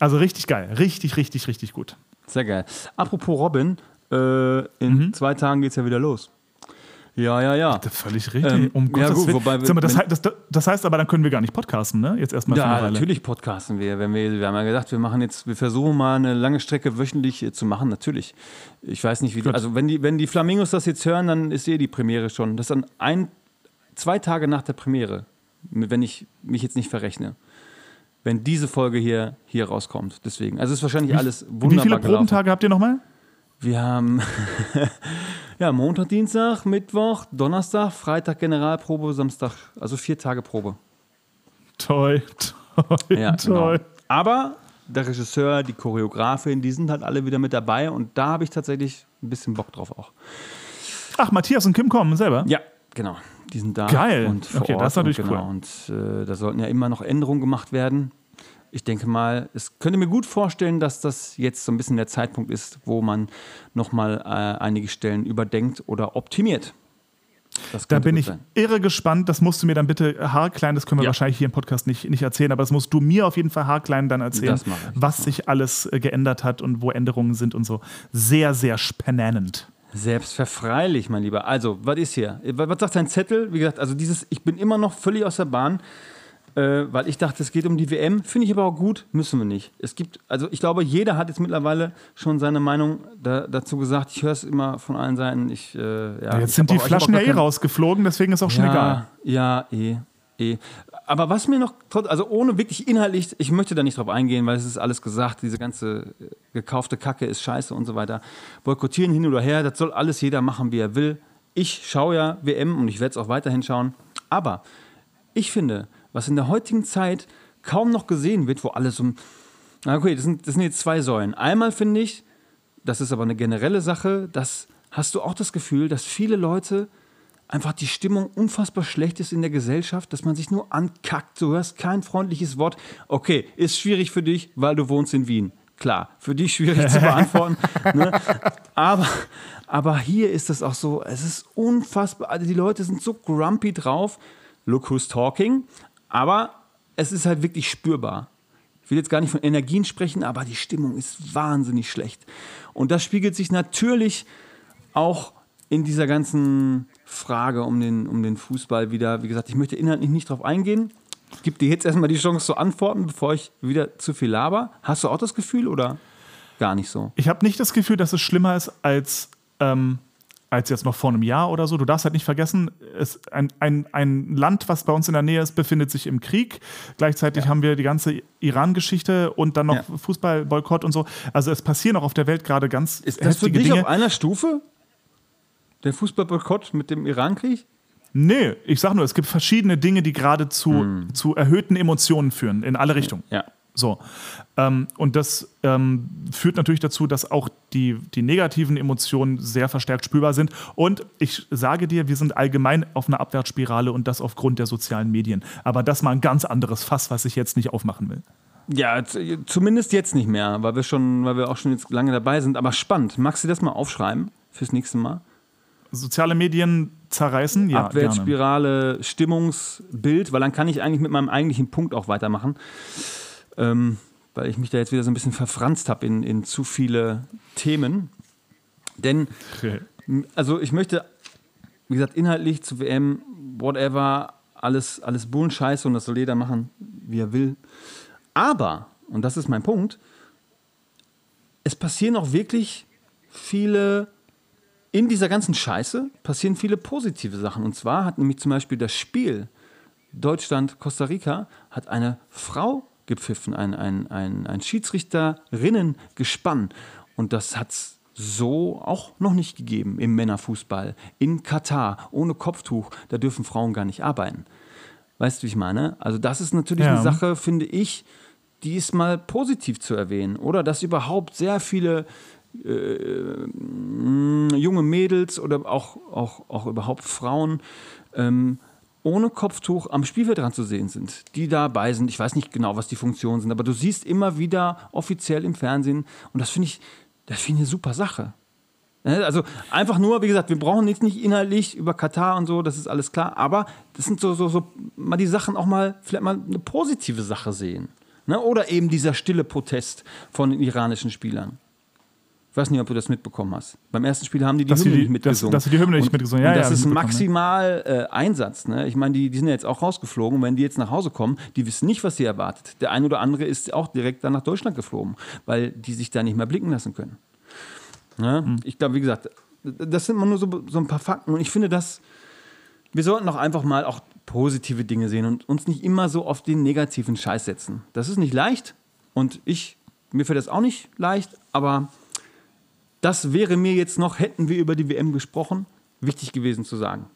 Also richtig geil, richtig, richtig, richtig gut. Sehr geil. Apropos Robin, äh, in zwei Tagen geht's ja wieder los. Ja, ja, ja. Völlig richtig. Ähm, um ja, Gottes gut, Willen. wobei mal, das, das, das heißt aber, dann können wir gar nicht podcasten, ne? Jetzt erstmal für Ja, natürlich podcasten wir. Wenn wir. Wir haben ja gesagt, wir machen jetzt, wir versuchen mal eine lange Strecke wöchentlich äh, zu machen, natürlich. Ich weiß nicht, wie die, Gut. also wenn die, wenn die Flamingos das jetzt hören, dann ist eh die Premiere schon. Das ist dann ein, zwei Tage nach der Premiere, wenn ich mich jetzt nicht verrechne. Wenn diese Folge hier, hier rauskommt. Deswegen. Also ist wahrscheinlich alles wunderbar Wie viele gelaufen. Probentage habt ihr nochmal? Wir haben ja, Montag, Dienstag, Mittwoch, Donnerstag, Freitag Generalprobe, Samstag, also vier Tage Probe. Toll, toll, Ja, toll. genau. Aber der Regisseur, die Choreografin, die sind halt alle wieder mit dabei und da habe ich tatsächlich ein bisschen Bock drauf auch. Ach, Matthias und Kim kommen selber? Ja, genau. Die sind da. Geil. Und vor Okay, Ort das ist natürlich und, genau, Und äh, da sollten ja immer noch Änderungen gemacht werden. Ich denke mal, es könnte mir gut vorstellen, dass das jetzt so ein bisschen der Zeitpunkt ist, wo man nochmal äh, einige Stellen überdenkt oder optimiert. Das Da bin ich sein. irre gespannt. Das musst du mir dann bitte haarklein, das können wir Ja. wahrscheinlich hier im Podcast nicht, nicht erzählen, aber das musst du mir auf jeden Fall haarklein dann erzählen, was sich alles äh, geändert hat und wo Änderungen sind und so. Sehr, sehr spannend. Selbstverfreilich, mein Lieber. Also, was ist hier? Was was sagt dein Zettel? Wie gesagt, also dieses, ich bin immer noch völlig aus der Bahn, äh, weil ich dachte, es geht um die WM. Finde ich aber auch gut, müssen wir nicht. Es gibt, also ich glaube, jeder hat jetzt mittlerweile schon seine Meinung da, dazu gesagt. Ich höre es immer von allen Seiten. Ich, äh, ja, Jetzt ich sind die auch- Flaschen ja eh rausgeflogen, deswegen ist auch schon ja, egal. Ja, eh, eh. Aber was mir noch, also ohne wirklich inhaltlich, ich möchte da nicht drauf eingehen, weil es ist alles gesagt, diese ganze äh, gekaufte Kacke ist scheiße und so weiter. Boykottieren hin oder her, das soll alles jeder machen, wie er will. Ich schaue ja WM und ich werde es auch weiterhin schauen. Aber ich finde, was in der heutigen Zeit kaum noch gesehen wird, wo alles um. Okay, das sind, das sind jetzt zwei Säulen. Einmal finde ich, das ist aber eine generelle Sache, dass hast du auch das Gefühl, dass viele Leute einfach die Stimmung unfassbar schlecht ist in der Gesellschaft, dass man sich nur ankackt. Du hörst kein freundliches Wort. Okay, ist schwierig für dich, weil du wohnst in Wien. Klar, für dich schwierig zu beantworten. ne? aber, aber hier ist es auch so, es ist unfassbar. Also die Leute sind so grumpy drauf. Look who's talking. Aber es ist halt wirklich spürbar. Ich will jetzt gar nicht von Energien sprechen, aber die Stimmung ist wahnsinnig schlecht. Und das spiegelt sich natürlich auch in dieser ganzen Frage um den, um den Fußball wieder. Wie gesagt, ich möchte inhaltlich nicht drauf eingehen. Ich gebe dir jetzt erstmal die Chance zu antworten, bevor ich wieder zu viel laber. Hast du auch das Gefühl oder gar nicht so? Ich habe nicht das Gefühl, dass es schlimmer ist als, ähm, als jetzt noch vor einem Jahr oder so. Du darfst halt nicht vergessen, es, ein, ein, ein Land, was bei uns in der Nähe ist, befindet sich im Krieg. Gleichzeitig haben wir die ganze Iran-Geschichte und dann noch Ja. Fußballboykott und so. Also es passieren auch auf der Welt gerade ganz Ist das für dich Dinge. auf einer Stufe? Der Fußballboykott mit dem Irankrieg? Nee, ich sag nur, es gibt verschiedene Dinge, die gerade zu, Hm. zu erhöhten Emotionen führen, in alle Richtungen. Ja. So. Ähm, und das ähm, führt natürlich dazu, dass auch die, die negativen Emotionen sehr verstärkt spürbar sind. Und ich sage dir, wir sind allgemein auf einer Abwärtsspirale und das aufgrund der sozialen Medien. Aber das mal ein ganz anderes Fass, was ich jetzt nicht aufmachen will. Ja, zumindest jetzt nicht mehr, weil wir schon, weil wir auch schon jetzt lange dabei sind. Aber spannend. Magst du das mal aufschreiben fürs nächste Mal? Soziale Medien zerreißen? Ja, gerne. Abwärtsspirale, Stimmungsbild, weil dann kann ich eigentlich mit meinem eigentlichen Punkt auch weitermachen. Ähm, weil ich mich da jetzt wieder so ein bisschen verfranst habe in, in zu viele Themen. Denn, also ich möchte, wie gesagt, inhaltlich zu WM, whatever, alles, alles Bullenscheiße und das soll jeder machen, wie er will. Aber, und das ist mein Punkt, es passieren auch wirklich viele in dieser ganzen Scheiße passieren viele positive Sachen. Und zwar hat nämlich zum Beispiel das Spiel Deutschland-Costa Rica hat eine Frau gepfiffen, ein, ein, ein, ein Schiedsrichterinnen-Gespann. Und das hat es so auch noch nicht gegeben im Männerfußball. In Katar, ohne Kopftuch, da dürfen Frauen gar nicht arbeiten. Weißt du, wie ich meine? Also, das ist natürlich Ja. eine Sache, finde ich, die ist mal positiv zu erwähnen. Oder dass überhaupt sehr viele äh, junge Mädels oder auch, auch, auch überhaupt Frauen ähm, ohne Kopftuch am Spielfeld dran zu sehen sind, die dabei sind. Ich weiß nicht genau, was die Funktionen sind, aber du siehst immer wieder offiziell im Fernsehen und das finde ich, das finde ich eine super Sache. Ne, Also einfach nur, wie gesagt, wir brauchen jetzt nicht inhaltlich über Katar und so, das ist alles klar, aber das sind so, so, so mal die Sachen auch mal, vielleicht mal eine positive Sache sehen. Ne? Oder eben dieser stille Protest von den iranischen Spielern. Ich weiß nicht, ob du das mitbekommen hast. Beim ersten Spiel haben die die Dass Hymne die- nicht dass- mitgesungen. dass sie die Hymne nicht Und- mitgesungen. Ja, und das ja, ist maximal äh, Einsatz. Ne? Ich meine, die, die sind ja jetzt auch rausgeflogen. Wenn die jetzt nach Hause kommen, die wissen nicht, was sie erwartet. Der ein oder andere ist auch direkt dann nach Deutschland geflogen, weil die sich da nicht mehr blicken lassen können. Ne? Hm. Ich glaube, wie gesagt, das sind mal nur so, so ein paar Fakten. Und ich finde, dass wir sollten auch einfach mal auch positive Dinge sehen und uns nicht immer so auf den negativen Scheiß setzen. Das ist nicht leicht und ich, mir fällt das auch nicht leicht, aber das wäre mir jetzt noch, hätten wir über die WM gesprochen, wichtig gewesen zu sagen.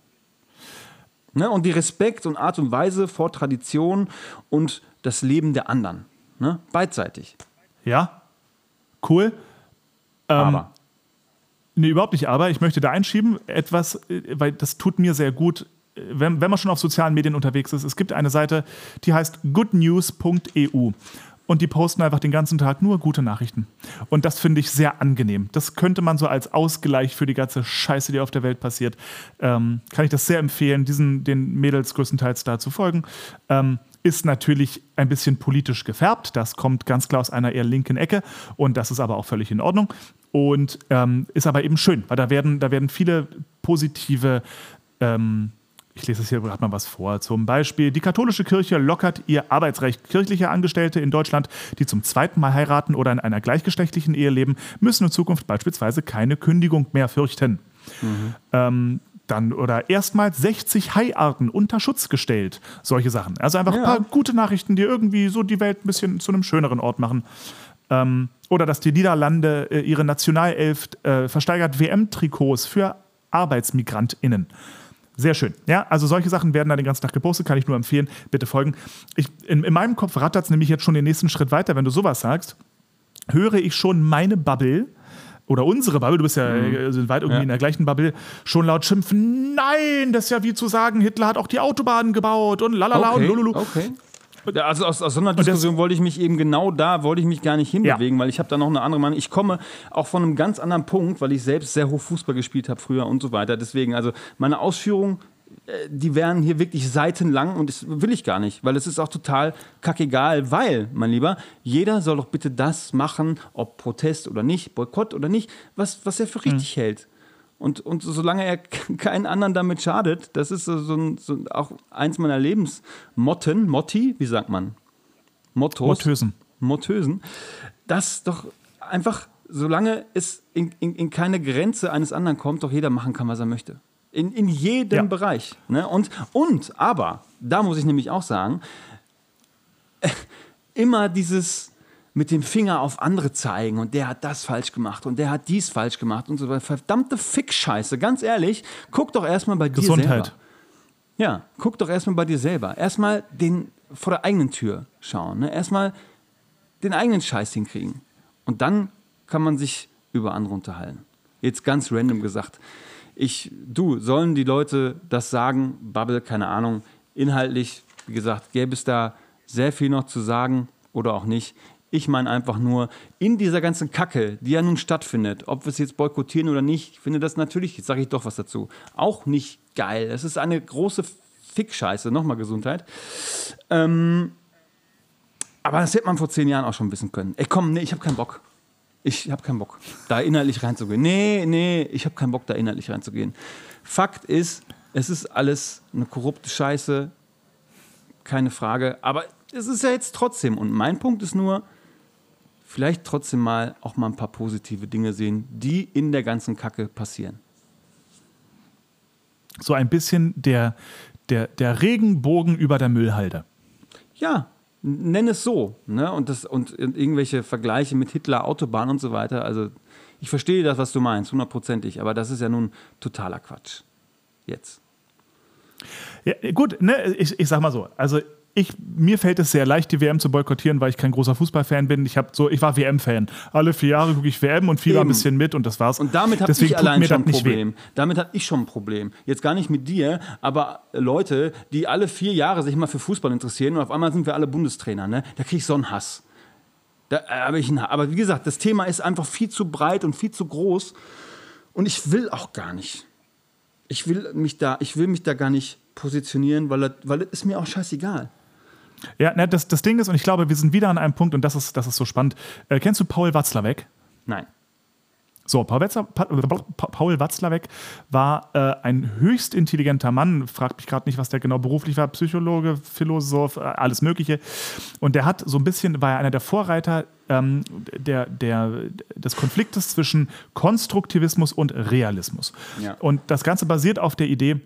Ne? Und die Respekt und Art und Weise vor Tradition und das Leben der anderen. Ne? Beidseitig. Ja, cool. Ähm, Aber. Nee, überhaupt nicht, aber ich möchte da einschieben, etwas, äh, weil das tut mir sehr gut, äh, wenn, wenn man schon auf sozialen Medien unterwegs ist. Es gibt eine Seite, die heißt goodnews.eu. Und die posten einfach den ganzen Tag nur gute Nachrichten. Und das finde ich sehr angenehm. Das könnte man so als Ausgleich für die ganze Scheiße, die auf der Welt passiert, ähm, kann ich das sehr empfehlen, diesen, den Mädels größtenteils da zu folgen. Ähm, ist natürlich ein bisschen politisch gefärbt. Das kommt ganz klar aus einer eher linken Ecke und das ist aber auch völlig in Ordnung. Und ähm, ist aber eben schön, weil da werden, da werden viele positive, ähm, ich lese es hier gerade mal was vor. Zum Beispiel, die katholische Kirche lockert ihr Arbeitsrecht. Kirchliche Angestellte in Deutschland, die zum zweiten Mal heiraten oder in einer gleichgeschlechtlichen Ehe leben, müssen in Zukunft beispielsweise keine Kündigung mehr fürchten. Ähm, dann oder erstmals 60 Haiarten unter Schutz gestellt. Solche Sachen. Also einfach ein Ja. paar gute Nachrichten, die irgendwie so die Welt ein bisschen zu einem schöneren Ort machen. Ähm, oder dass die Niederlande äh, ihre Nationalelf äh, versteigert WM-Trikots für ArbeitsmigrantInnen. Sehr schön. Ja, also solche Sachen werden da den ganzen Tag gepostet, kann ich nur empfehlen. Bitte folgen. Ich, in, in meinem Kopf rattert es nämlich jetzt schon den nächsten Schritt weiter, wenn du sowas sagst. Höre ich schon meine Bubble oder unsere Bubble, du bist ja äh, sind weit irgendwie Ja. in der gleichen Bubble, schon laut schimpfen, nein, das ist ja wie zu sagen, Hitler hat auch die Autobahnen gebaut und lalala und lululu. okay. Ja, also aus, aus so einer Diskussion wollte ich mich eben genau da, wollte ich mich gar nicht hinbewegen, weil ich habe da noch eine andere Meinung. Ich komme auch von einem ganz anderen Punkt, weil ich selbst sehr hoch Fußball gespielt habe früher und so weiter. Deswegen, also meine Ausführungen, äh, die wären hier wirklich seitenlang und das will ich gar nicht, weil es ist auch total kackegal, weil, mein Lieber, jeder soll doch bitte das machen, ob Protest oder nicht, Boykott oder nicht, was, was er für richtig hält. Und, und solange er keinen anderen damit schadet, das ist so, so, so auch eins meiner Lebensmotten, Motti, wie sagt man? Mottos. Mottösen. Mottösen. Das doch einfach, solange es in, in, in keine Grenze eines anderen kommt, doch jeder machen kann, was er möchte. In, in jedem Ja. Bereich. Ne? Und, und, aber, da muss ich nämlich auch sagen, immer dieses mit dem Finger auf andere zeigen und der hat das falsch gemacht und der hat dies falsch gemacht und so weiter. Verdammte Fick-Scheiße, ganz ehrlich, guck doch erstmal bei dir Gesundheit. selber. Ja, guck doch erstmal bei dir selber. Erstmal den vor der eigenen Tür schauen. Ne? Erstmal den eigenen Scheiß hinkriegen. Und dann kann man sich über andere unterhalten. Jetzt ganz random gesagt. Ich, du, sollen die Leute das sagen? Bubble, keine Ahnung. Inhaltlich, wie gesagt, gäbe es da sehr viel noch zu sagen oder auch nicht. Ich meine einfach nur, in dieser ganzen Kacke, die ja nun stattfindet, ob wir es jetzt boykottieren oder nicht, ich finde das natürlich, jetzt sage ich doch was dazu, auch nicht geil. Es ist eine große Fickscheiße, nochmal Gesundheit. Ähm, aber das hätte man vor zehn Jahren auch schon wissen können. Ey, komm, nee, ich habe keinen Bock. Ich habe keinen Bock, da inhaltlich reinzugehen. Nee, nee, ich habe keinen Bock, da inhaltlich reinzugehen. Fakt ist, es ist alles eine korrupte Scheiße, keine Frage. Aber es ist ja jetzt trotzdem. Und mein Punkt ist nur, vielleicht trotzdem mal auch mal ein paar positive Dinge sehen, die in der ganzen Kacke passieren. So ein bisschen der, der, der Regenbogen über der Müllhalde. Ja, Nenn es so. Ne? Und, das, und irgendwelche Vergleiche mit Hitler, Autobahn und so weiter. Also ich verstehe das, was du meinst, hundertprozentig. Aber das ist ja nun totaler Quatsch. Jetzt. Ja, gut, ne, ich, ich sag mal so. Also ich, mir fällt es sehr leicht, die WM zu boykottieren, weil ich kein großer Fußballfan bin. Ich, so, ich war WM-Fan. Alle vier Jahre gucke ich WM und fieber ein bisschen mit und das war's. Und damit habe ich allein schon ein Problem. Damit habe ich schon ein Problem. Jetzt gar nicht mit dir, aber Leute, die alle vier Jahre sich mal für Fußball interessieren und auf einmal sind wir alle Bundestrainer, ne? da kriege ich so einen Hass. Da, aber, ich, aber wie gesagt, das Thema ist einfach viel zu breit und viel zu groß und ich will auch gar nicht. Ich will mich da, ich will mich da gar nicht positionieren, weil das, weil ist mir auch scheißegal. Ja, ne, das, das Ding ist, und ich glaube, wir sind wieder an einem Punkt, und das ist, das ist so spannend. Äh, kennst du Paul Watzlawick? Nein. So, Paul, Wetzler, Paul Watzlawick war äh, ein höchst intelligenter Mann, fragt mich gerade nicht, was der genau beruflich war, Psychologe, Philosoph, äh, alles Mögliche. Und der hat so ein bisschen, war er einer der Vorreiter ähm, der, der, des Konfliktes zwischen Konstruktivismus und Realismus. Ja. Und das Ganze basiert auf der Idee,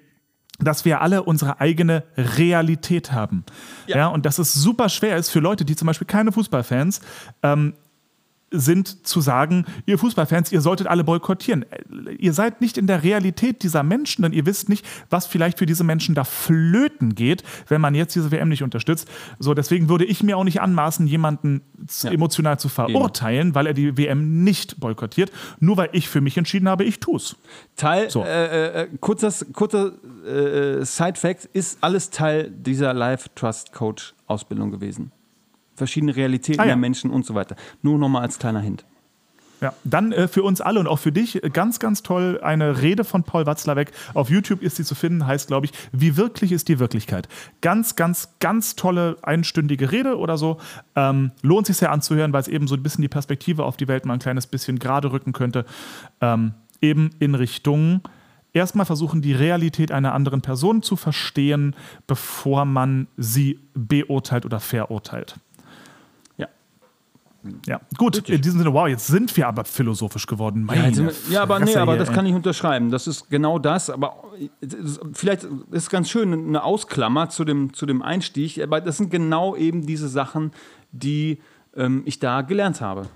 dass wir alle unsere eigene Realität haben. Ja. ja. und dass es super schwer ist für Leute, die zum Beispiel keine Fußballfans ähm, sind zu sagen, ihr Fußballfans, ihr solltet alle boykottieren. Ihr seid nicht in der Realität dieser Menschen, denn ihr wisst nicht, was vielleicht für diese Menschen da flöten geht, wenn man jetzt diese WM nicht unterstützt. So, deswegen würde ich mir auch nicht anmaßen, jemanden ja. emotional zu verurteilen, Eben. weil er die WM nicht boykottiert, nur weil ich für mich entschieden habe, ich tue es. Teil, so. äh, äh, kurzer, kurzer äh, Side-Fact, ist alles Teil dieser Live Trust Coach Ausbildung gewesen verschiedene Realitäten ah, ja. der Menschen und so weiter. Nur nochmal als kleiner Hint. Ja, dann äh, für uns alle und auch für dich äh, ganz, ganz toll eine Rede von Paul Watzlawick. Auf YouTube ist sie zu finden, heißt, glaube ich, Wie wirklich ist die Wirklichkeit. Ganz, ganz, ganz tolle einstündige Rede oder so. Ähm, lohnt sich sehr anzuhören, weil es eben so ein bisschen die Perspektive auf die Welt mal ein kleines bisschen gerade rücken könnte. Ähm, eben in Richtung erstmal versuchen, die Realität einer anderen Person zu verstehen, bevor man sie beurteilt oder verurteilt. Ja, gut, Richtig. in diesem Sinne, wow, jetzt sind wir aber philosophisch geworden. Meine ja, ja, aber nee, aber das kann ich unterschreiben. Das ist genau das, aber vielleicht ist es ganz schön, eine Ausklammer zu dem, zu dem Einstieg, aber das sind genau eben diese Sachen, die ähm, ich da gelernt habe.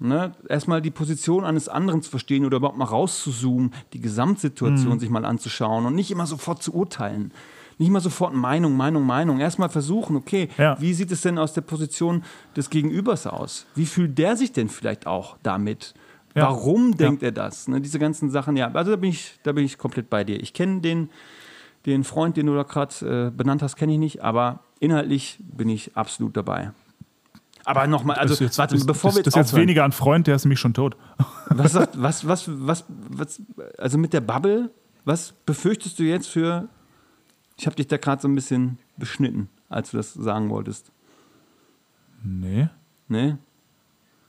Ne? Erstmal die Position eines anderen zu verstehen oder überhaupt mal rauszuzoomen, die Gesamtsituation mhm. sich mal anzuschauen und nicht immer sofort zu urteilen nicht mal sofort Meinung, Meinung, Meinung. Erstmal versuchen, okay, ja. wie sieht es denn aus der Position des Gegenübers aus? Wie fühlt der sich denn vielleicht auch damit? Ja. Warum denkt er das? Ne, diese ganzen Sachen, ja, also da bin ich, da bin ich komplett bei dir. Ich kenne den, den Freund, den du da gerade äh, benannt hast, kenne ich nicht, aber inhaltlich bin ich absolut dabei. Aber nochmal, also jetzt, warte, ist, bevor das, wir jetzt. Das ist jetzt weniger ein Freund, der ist nämlich schon tot. Was sagt, was, was, was, was, also mit der Bubble, was befürchtest du jetzt für ich habe dich da gerade so ein bisschen beschnitten, als du das sagen wolltest. Nee. Nee?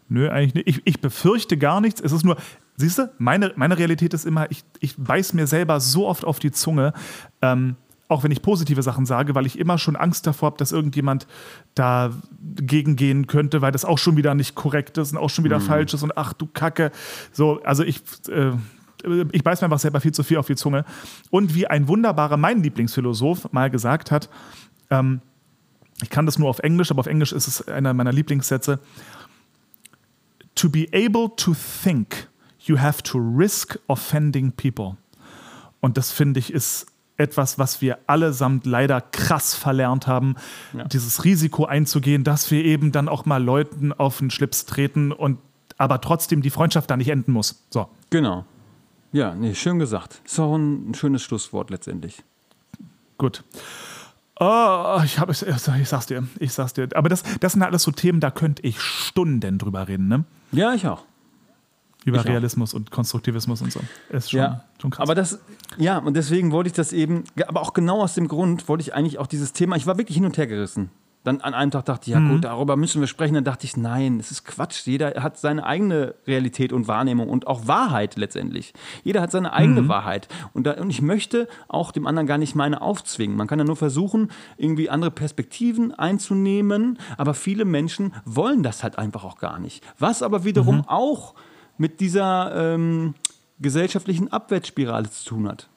Nö, eigentlich nicht. Ich, ich befürchte gar nichts. Es ist nur, siehst du, meine, meine Realität ist immer, ich, ich beiß mir selber so oft auf die Zunge, ähm, auch wenn ich positive Sachen sage, weil ich immer schon Angst davor habe, dass irgendjemand dagegen gehen könnte, weil das auch schon wieder nicht korrekt ist und auch schon wieder mhm. falsch ist und ach du Kacke. So, also ich, äh, ich beiß mir einfach selber viel zu viel auf die Zunge. Und wie ein wunderbarer, mein Lieblingsphilosoph mal gesagt hat, ähm, ich kann das nur auf Englisch, aber auf Englisch ist es einer meiner Lieblingssätze. To be able to think, you have to risk offending people. Und das finde ich ist etwas, was wir allesamt leider krass verlernt haben, ja. dieses Risiko einzugehen, dass wir eben dann auch mal Leuten auf den Schlips treten und aber trotzdem die Freundschaft da nicht enden muss. So. Genau. Ja, nee, schön gesagt. Ist auch ein, ein schönes Schlusswort letztendlich. Gut. Oh, ich, hab, ich, ich sag's dir, ich sag's dir. Aber das, das sind alles so Themen, da könnte ich Stunden drüber reden, ne? Ja, ich auch. Über ich Realismus auch. und Konstruktivismus und so. Ist schon, ja, schon krass. Aber das, ja, und deswegen wollte ich das eben, aber auch genau aus dem Grund wollte ich eigentlich auch dieses Thema, ich war wirklich hin und her gerissen. Dann an einem Tag dachte ich, ja mhm. gut, darüber müssen wir sprechen. Dann dachte ich, nein, es ist Quatsch. Jeder hat seine eigene Realität und Wahrnehmung und auch Wahrheit letztendlich. Jeder hat seine eigene mhm. Wahrheit. Und, da, und ich möchte auch dem anderen gar nicht meine aufzwingen. Man kann ja nur versuchen, irgendwie andere Perspektiven einzunehmen. Aber viele Menschen wollen das halt einfach auch gar nicht. Was aber wiederum mhm. auch mit dieser ähm, gesellschaftlichen Abwärtsspirale zu tun hat.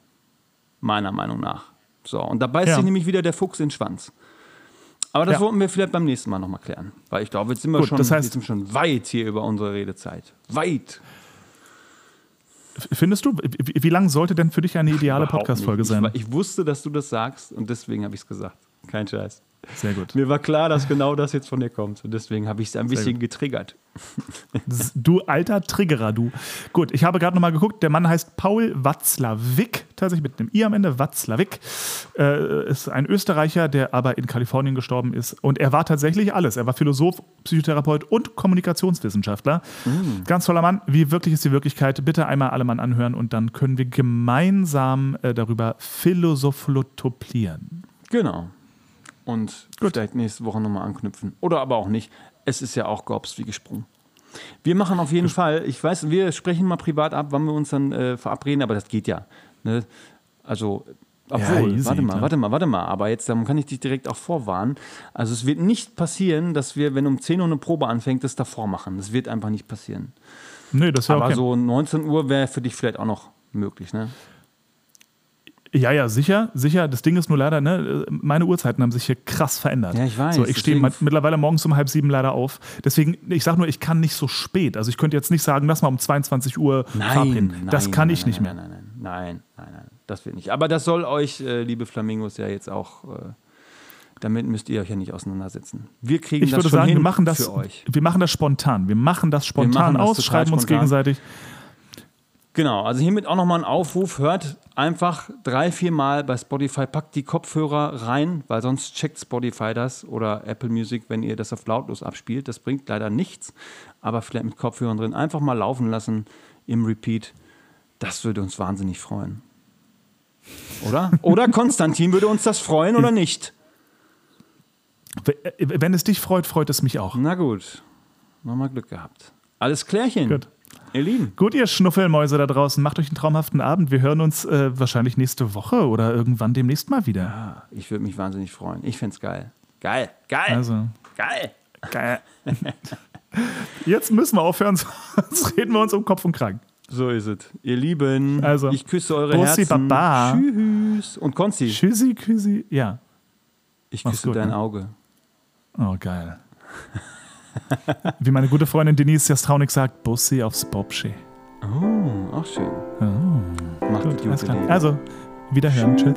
Meiner Meinung nach. So, und da beißt ja. sich nämlich wieder der Fuchs in den Schwanz. Aber das Ja. wollten wir vielleicht beim nächsten Mal nochmal klären. Weil ich glaube, jetzt sind wir, Gut, schon, das heißt- jetzt schon weit hier über unsere Redezeit. Weit. Findest du, wie, lang sollte denn für dich eine ideale Podcast-Folge sein? Ich, ich wusste, dass du das sagst und deswegen habe ich es gesagt. Kein Scheiß. Sehr gut. Mir war klar, dass genau das jetzt von dir kommt. Und deswegen habe ich es ein bisschen gut. getriggert. Du alter Triggerer, du. Gut, ich habe gerade nochmal geguckt. Der Mann heißt Paul Watzlawick, tatsächlich mit einem I am Ende, Watzlawick. Äh, ist ein Österreicher, der aber in Kalifornien gestorben ist. Und er war tatsächlich alles. Er war Philosoph, Psychotherapeut und Kommunikationswissenschaftler. Ganz toller Mann. Wie wirklich ist die Wirklichkeit? Bitte einmal alle Mann anhören und dann können wir gemeinsam äh, darüber philosophotoplieren. Genau. Und vielleicht nächste Woche nochmal anknüpfen. Oder aber auch nicht. Es ist ja auch Gorbs wie gesprungen. Wir machen auf jeden Fall, ich weiß, wir sprechen mal privat ab, wann wir uns dann äh, verabreden, aber das geht ja. Ne? Also, obwohl, easy, warte mal, klar. warte mal, warte mal, aber jetzt dann kann ich dich direkt auch vorwarnen. Also, es wird nicht passieren, dass wir, wenn um 10 Uhr eine Probe anfängt, das davor machen. Das wird einfach nicht passieren. Nee, das ja aber okay. so 19 Uhr wäre für dich vielleicht auch noch möglich, ne? Ja, ja, sicher, sicher. Das Ding ist nur leider, ne, meine Uhrzeiten haben sich hier krass verändert. Ja, ich weiß, So, ich stehe mittlerweile morgens um halb sieben leider auf. Deswegen, ich sage nur, ich kann nicht so spät. Also ich könnte jetzt nicht sagen, lass mal um 22 Uhr verabreden. Das kann ich nein, nicht nein, mehr. Nein, nein, nein, nein, nein, das wird nicht. Aber das soll euch, äh, liebe Flamingos, ja jetzt auch, äh, damit müsst ihr euch ja nicht auseinandersetzen. Wir kriegen Ich das würde schon sagen, hin wir machen, das, für euch. wir machen das spontan. Wir machen das spontan machen das aus, schreiben uns spontan. gegenseitig. Genau, also hiermit auch nochmal ein Aufruf. Hört einfach drei, vier Mal bei Spotify, packt die Kopfhörer rein, weil sonst checkt Spotify das oder Apple Music, wenn ihr das auf lautlos abspielt. Das bringt leider nichts, aber vielleicht mit Kopfhörern drin einfach mal laufen lassen im Repeat. Das würde uns wahnsinnig freuen. Oder? Oder Konstantin würde uns das freuen oder nicht? Wenn es dich freut, freut es mich auch. Na gut, nochmal Glück gehabt. Alles klärchen. Gut. Ihr Lieben. Gut, ihr Schnuffelmäuse da draußen, macht euch einen traumhaften Abend. Wir hören uns äh, wahrscheinlich nächste Woche oder irgendwann demnächst mal wieder. Ah, Ich würde mich wahnsinnig freuen. Ich fände es geil. Geil, geil, Also, geil. geil. Jetzt müssen wir aufhören, sonst reden wir uns um Kopf und Kragen. So ist es. Ihr Lieben, Also, ich küsse eure Bussi, Herzen. Baba. Tschüss. Und Konzi, Tschüssi, Küssi. Ja. ich Mach's küsse gut, dein ne? Auge. Oh, geil. Wie meine gute Freundin Denise Jastraunik sagt, Bussi aufs Bobschi. Oh, auch schön. Macht Gut, gut, alles klar. Also, wiederhören. Tschüss.